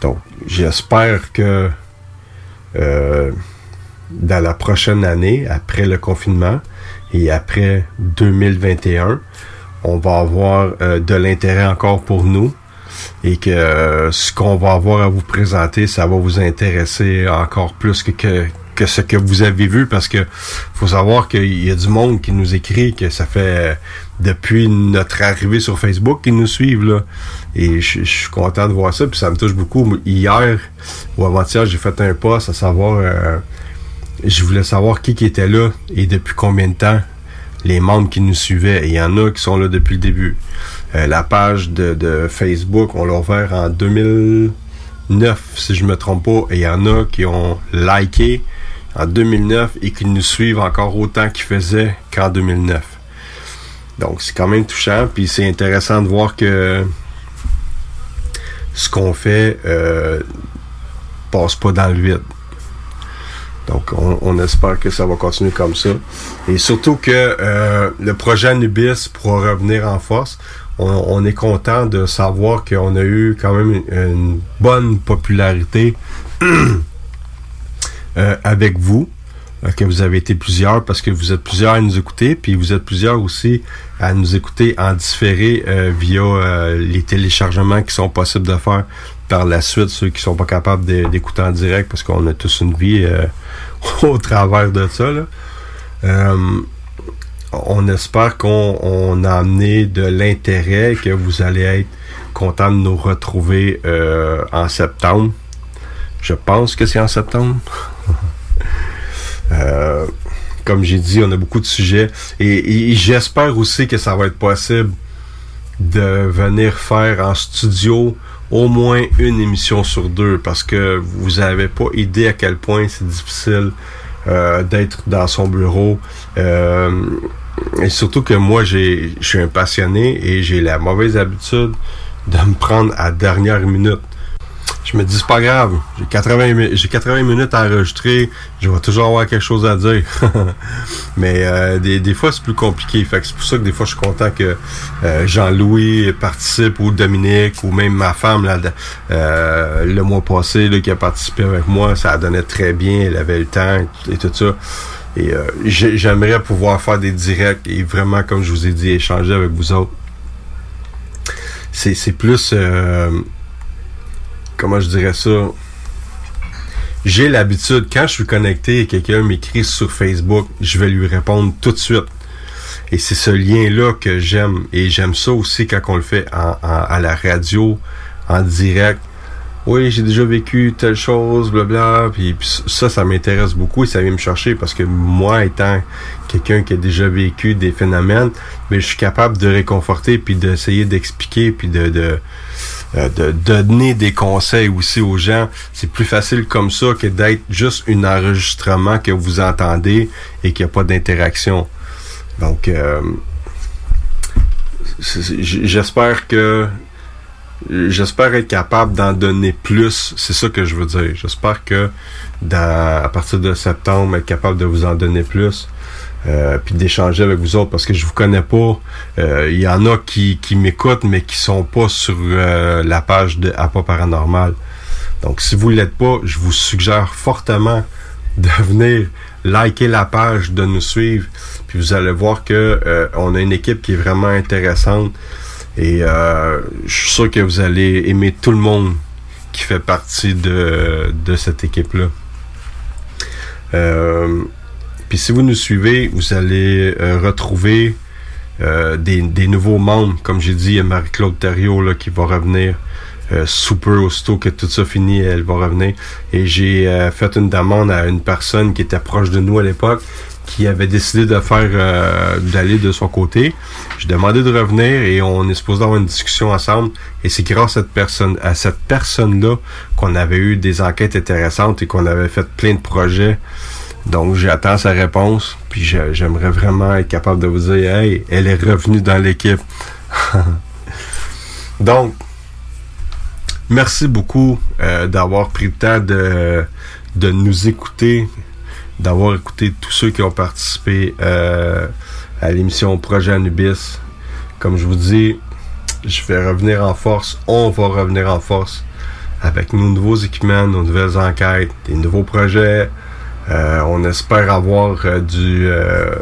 Donc, j'espère que euh, dans la prochaine année, après le confinement et après 2021, on va avoir euh, de l'intérêt encore pour nous. Et que euh, ce qu'on va avoir à vous présenter, ça va vous intéresser encore plus que, que, que ce que vous avez vu. Parce que faut savoir qu'il y a du monde qui nous écrit que ça fait euh, depuis notre arrivée sur Facebook qu'ils nous suivent là. Et je je suis content de voir ça puis ça me touche beaucoup. Hier ou avant-hier j'ai fait un post à savoir euh, je voulais savoir qui était là et depuis combien de temps les membres qui nous suivaient. Il y en a qui sont là depuis le début. Euh, la page de, de Facebook, on l'a ouvert en 2009, si je me trompe pas. Et il y en a qui ont liké en 2009 et qui nous suivent encore autant qu'ils faisaient qu'en 2009. Donc, c'est quand même touchant. Puis c'est intéressant de voir que ce qu'on fait euh, passe pas dans le vide. Donc, on, espère que ça va continuer comme ça. Et surtout que euh, le projet Anubis pourra revenir en force. On, est content de savoir qu'on a eu quand même une, bonne popularité [clears throat] euh, avec vous, euh, que vous avez été plusieurs, parce que vous êtes plusieurs à nous écouter, puis vous êtes plusieurs aussi à nous écouter en différé via les téléchargements qui sont possibles de faire par la suite, ceux qui sont pas capables d'écouter en direct, parce qu'on a tous une vie [laughs] au travers de ça. Euh, on espère qu'on on a amené de l'intérêt, que vous allez être content de nous retrouver euh, en septembre. Je pense que c'est en septembre. [laughs] Euh, comme j'ai dit, on a beaucoup de sujets. Et, et j'espère aussi que ça va être possible de venir faire en studio au moins une émission sur deux parce que vous avez pas idée à quel point c'est difficile euh, d'être dans son bureau. Euh, et surtout que moi, je suis un passionné et j'ai la mauvaise habitude de me prendre à dernière minute. Je me dis, c'est pas grave, j'ai 80, mi- j'ai 80 minutes à enregistrer, je vais toujours avoir quelque chose à dire. [laughs] Mais euh, des, des fois, c'est plus compliqué. Fait que c'est pour ça que des fois, je suis content que euh, Jean-Louis participe ou Dominique ou même ma femme là, euh, le mois passé là, qui a participé avec moi. Ça donnait très bien, elle avait le temps et tout ça. Et euh, j'ai- j'aimerais pouvoir faire des directs et vraiment, comme je vous ai dit, échanger avec vous autres. C'est c'est plus... comment je dirais ça? J'ai l'habitude, quand je suis connecté et quelqu'un m'écrit sur Facebook, je vais lui répondre tout de suite. Et c'est ce lien-là que j'aime. Et j'aime ça aussi quand on le fait à la radio, en direct. Oui, j'ai déjà vécu telle chose, blabla. Puis, ça, ça m'intéresse beaucoup et ça vient me chercher parce que moi, étant quelqu'un qui a déjà vécu des phénomènes, mais je suis capable de réconforter puis d'essayer d'expliquer puis de, euh, de donner des conseils aussi aux gens. C'est plus facile comme ça que d'être juste un enregistrement que vous entendez et qu'il n'y a pas d'interaction. Donc, euh, j'espère que j'espère être capable d'en donner plus. C'est ça que je veux dire. J'espère que à partir de septembre, être capable de vous en donner plus. Euh, puis d'échanger avec vous autres parce que je vous connais pas. Euh, Il y en a qui, qui m'écoutent mais qui sont pas sur euh, la page de Appa Paranormal. Donc si vous l'êtes pas, je vous suggère fortement [laughs] de venir liker la page, de nous suivre. Puis vous allez voir que euh, on a une équipe qui est vraiment intéressante. Et euh, je suis sûr que vous allez aimer tout le monde qui fait partie de, de cette équipe-là. Euh, puis si vous nous suivez, vous allez euh, retrouver euh, des, des nouveaux membres. Comme j'ai dit, il y a Marie-Claude Thériault là, qui va revenir. Euh, super aussitôt que tout ça finit, elle va revenir. Et j'ai euh, fait une demande à une personne qui était proche de nous à l'époque, qui avait décidé de faire euh, d'aller de son côté. J'ai demandé de revenir et on est supposé avoir une discussion ensemble. Et c'est grâce à cette personne, à cette personne-là qu'on avait eu des enquêtes intéressantes et qu'on avait fait plein de projets. Donc j'attends sa réponse. Puis j'aimerais vraiment être capable de vous dire Hey, elle est revenue dans l'équipe. [laughs] Donc, merci beaucoup euh, d'avoir pris le temps de, de nous écouter, d'avoir écouté tous ceux qui ont participé euh, à l'émission Projet Anubis. Comme je vous dis, je vais revenir en force. On va revenir en force avec nos nouveaux équipements, nos nouvelles enquêtes, des nouveaux projets. Euh, on espère avoir euh, du, euh,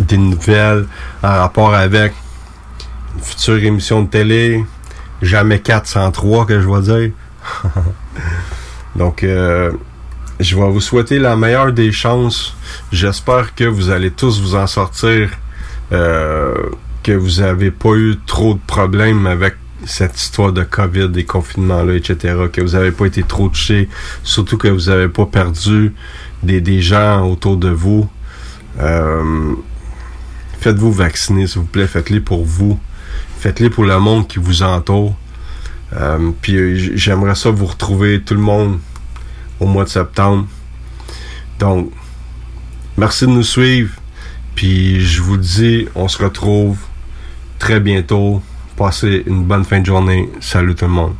des nouvelles en rapport avec une future émission de télé. Jamais 403 que je vais dire. [laughs] Donc, euh, je vais vous souhaiter la meilleure des chances. J'espère que vous allez tous vous en sortir. euh, que vous n'avez pas eu trop de problèmes avec cette histoire de COVID, des confinements-là, etc. Que vous n'avez pas été trop touché. Surtout que vous n'avez pas perdu des, gens autour de vous. Euh, Faites-vous vacciner, s'il vous plaît. Faites-les pour vous. Faites-les pour le monde qui vous entoure. Euh, puis euh, j'aimerais ça vous retrouver tout le monde au mois de septembre. Donc, merci de nous suivre. Puis je vous dis, on se retrouve très bientôt. Passez une bonne fin de journée. Salut tout le monde.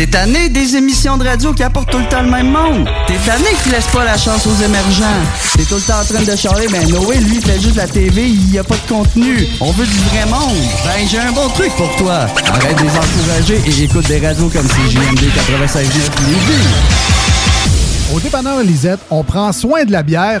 T'es tanné des émissions de radio qui apportent tout le temps le même monde. T'es tanné qui laisse pas la chance aux émergents. T'es tout le temps en train de charler, ben Noé, lui, fait juste la TV, il y a pas de contenu. On veut du vrai monde. Ben, j'ai un bon truc pour toi. Arrête de les encourager et écoute des radios comme 96.9 Lévis. Au dépanneur Lisette, on prend soin de la bière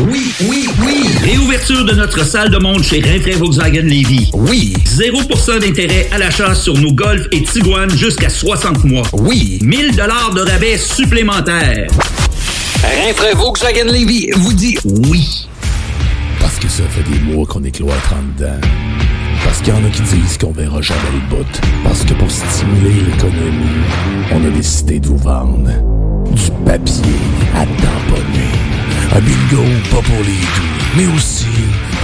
Oui, oui, oui! Réouverture de notre salle de monde chez Rinfraie Volkswagen Levy. Oui! 0% d'intérêt à l'achat sur nos Golf et Tiguan jusqu'à 60 mois. Oui! 1000 dollars de rabais supplémentaires. Rinfraie Volkswagen Levy vous dit oui. Parce que ça fait des mois qu'on est cloître en dedans. Parce qu'il y en a qui disent qu'on verra jamais le bout. Parce que pour stimuler l'économie, on a décidé de vous vendre du papier à tamponner. Un bingo pas pour les doux, mais aussi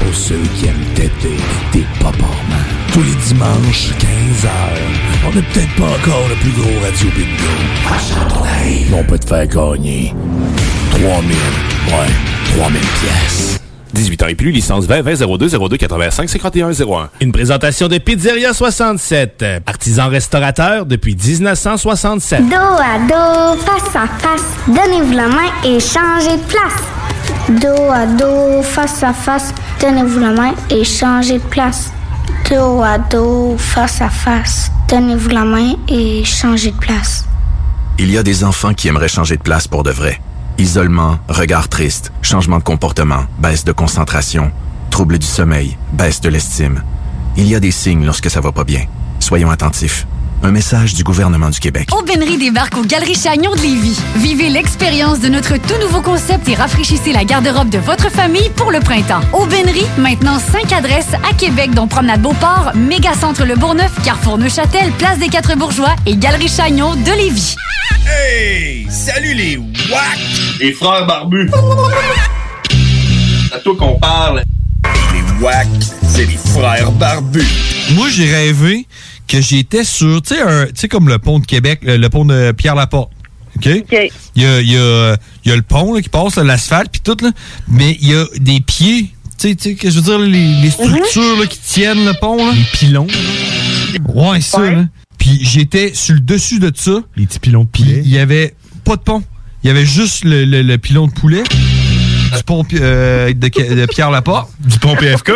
pour ceux qui aiment têter des paparmans. Tous les dimanches, 15h, on n'est peut-être pas encore le plus gros radio bingo à on peut te faire gagner 3000, ouais, 3000 pièces. 18 ans et plus, licence 20 20 02 02 85 51 01. Une présentation de Pizzeria 67, artisan restaurateur depuis 1967. Dos à dos, face à face, donnez-vous la main et changez de place. Dos à dos, face à face, donnez-vous la main et changez de place. Dos à dos, face à face, donnez-vous la main et changez de place. Il y a des enfants qui aimeraient changer de place pour de vrai. Isolement, regard triste, changement de comportement, baisse de concentration, trouble du sommeil, baisse de l'estime. Il y a des signes lorsque ça va pas bien. Soyons attentifs. Un message du gouvernement du Québec. Aubainerie débarque aux Galeries Chagnon de Lévis. Vivez l'expérience de notre tout nouveau concept et rafraîchissez la garde-robe de votre famille pour le printemps. Aubainerie, maintenant 5 adresses à Québec, dont Promenade Beauport, Mégacentre Le Bourgneuf, Carrefour Neuchâtel, Place des Quatre Bourgeois et Galerie Chagnon de Lévis. Hey! Salut les WAC! Les frères barbus! C'est à toi qu'on parle. Les WAC, c'est les frères barbus. Moi, j'ai rêvé que j'étais sur, tu sais, comme le pont de Québec, le, le pont de Pierre-Laporte. OK? Il, y a, il, y a, il y a le pont là, qui passe, l'asphalte, puis tout, là, mais il y a des pieds, tu sais, que je veux dire, les, les structures là, qui tiennent le pont. Là. Les pilons. Ouais, ça. Là. Puis j'étais sur le dessus de ça. Les petits pilons de poulet. il y avait pas de pont. Il y avait juste le, le- le pilon de poulet. Du pont euh, de, de Pierre-Laporte. Du pont PFK.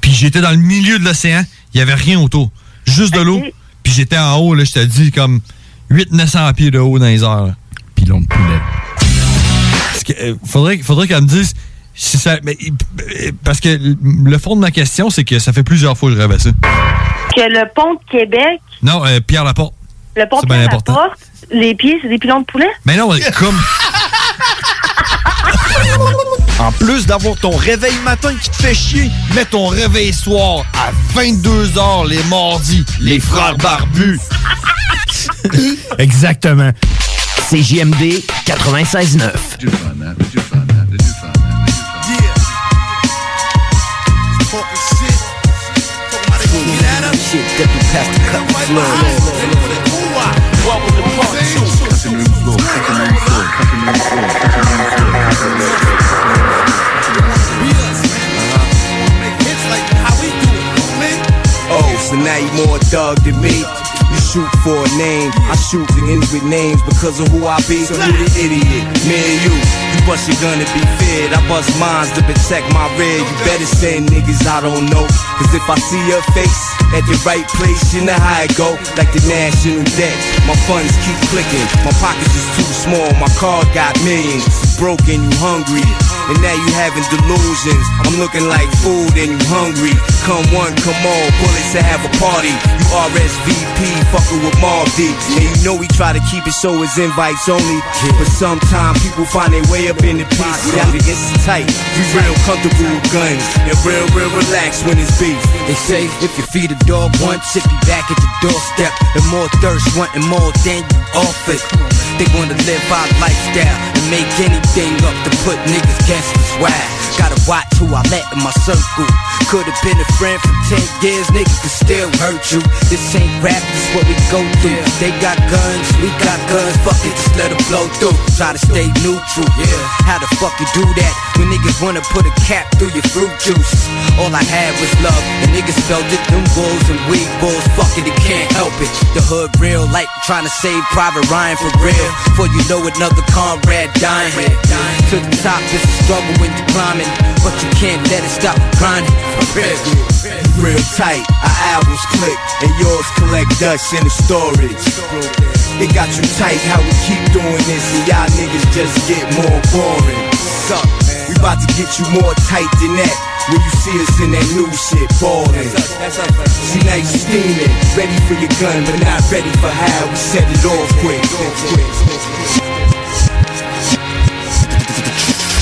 Puis j'étais dans le milieu de l'océan. Il y avait rien autour. Juste de l'eau. Puis j'étais en haut, là, je te dis, comme 800-900 pieds de haut dans les airs. Pilon de poulet. Euh, faudrait, faudrait qu'elle me dise si ça. mais, euh, parce que le fond de ma question, c'est que ça fait plusieurs fois que je rêve à ça. Que le pont de Québec, Non, euh, Pierre Laporte. le pont C'est de bien Pierre important. Laporte, les pieds, c'est des pilons de poulet? Mais non, comme. [laughs] En plus d'avoir ton réveil matin qui te fait chier, mets ton réveil soir à 22h les mardis, les frères barbus. [laughs] Exactement. CJMD 96.9. so now you more thug than me. You shoot for a name, I shoot to end with names because of who I be. So who the idiot? Me and you. You bust your gun to be feared. I bust mines to protect my rear. You better send niggas I don't know. Cause if I see your face at the right place, you know how it go. Like the national debt. My funds keep clicking. My pockets is too small. My car got millions. Broken, you hungry. And now you having delusions. I'm looking like food and you hungry. Come one, come all, bullets to have a party. You RSVP, fucking with Marv D. And you know we try to keep it so it's invites only. But sometimes people find their way up in the piece. Yeah, it's tight. We real comfortable with guns. And real, real relaxed when it's beef. They say if you feed a dog once, it be back at the doorstep. And more thirst, wanting more than you off it. They wanna live our lifestyle and make anything up to put niggas against swag. Gotta watch who I let in my circle. Could've been a friend for 10 years, nigga could still hurt you. This ain't rap, this what we go through. They got guns, we got guns, fuck it, just let them blow through. Try to stay neutral, yeah. How the fuck you do that when niggas wanna put a cap through your fruit juice? All I had was love, and niggas felt it. Them wolves and weak bulls, fuck it, it can't help it. The hood real, like trying to save Private Ryan for real. Before you know another comrade dying. To the top, it's a struggle when you're climbing, but you can't let it stop grinding. Real. Real tight, our albums click, and yours collect dust in the storage. It got you tight how we keep doing this, and y'all niggas just get more boring. Suck. We about to get you more tight than that. When you see us in that new shit ballin'. See now you steaming, ready for your gun, but not ready for how we set it off quick.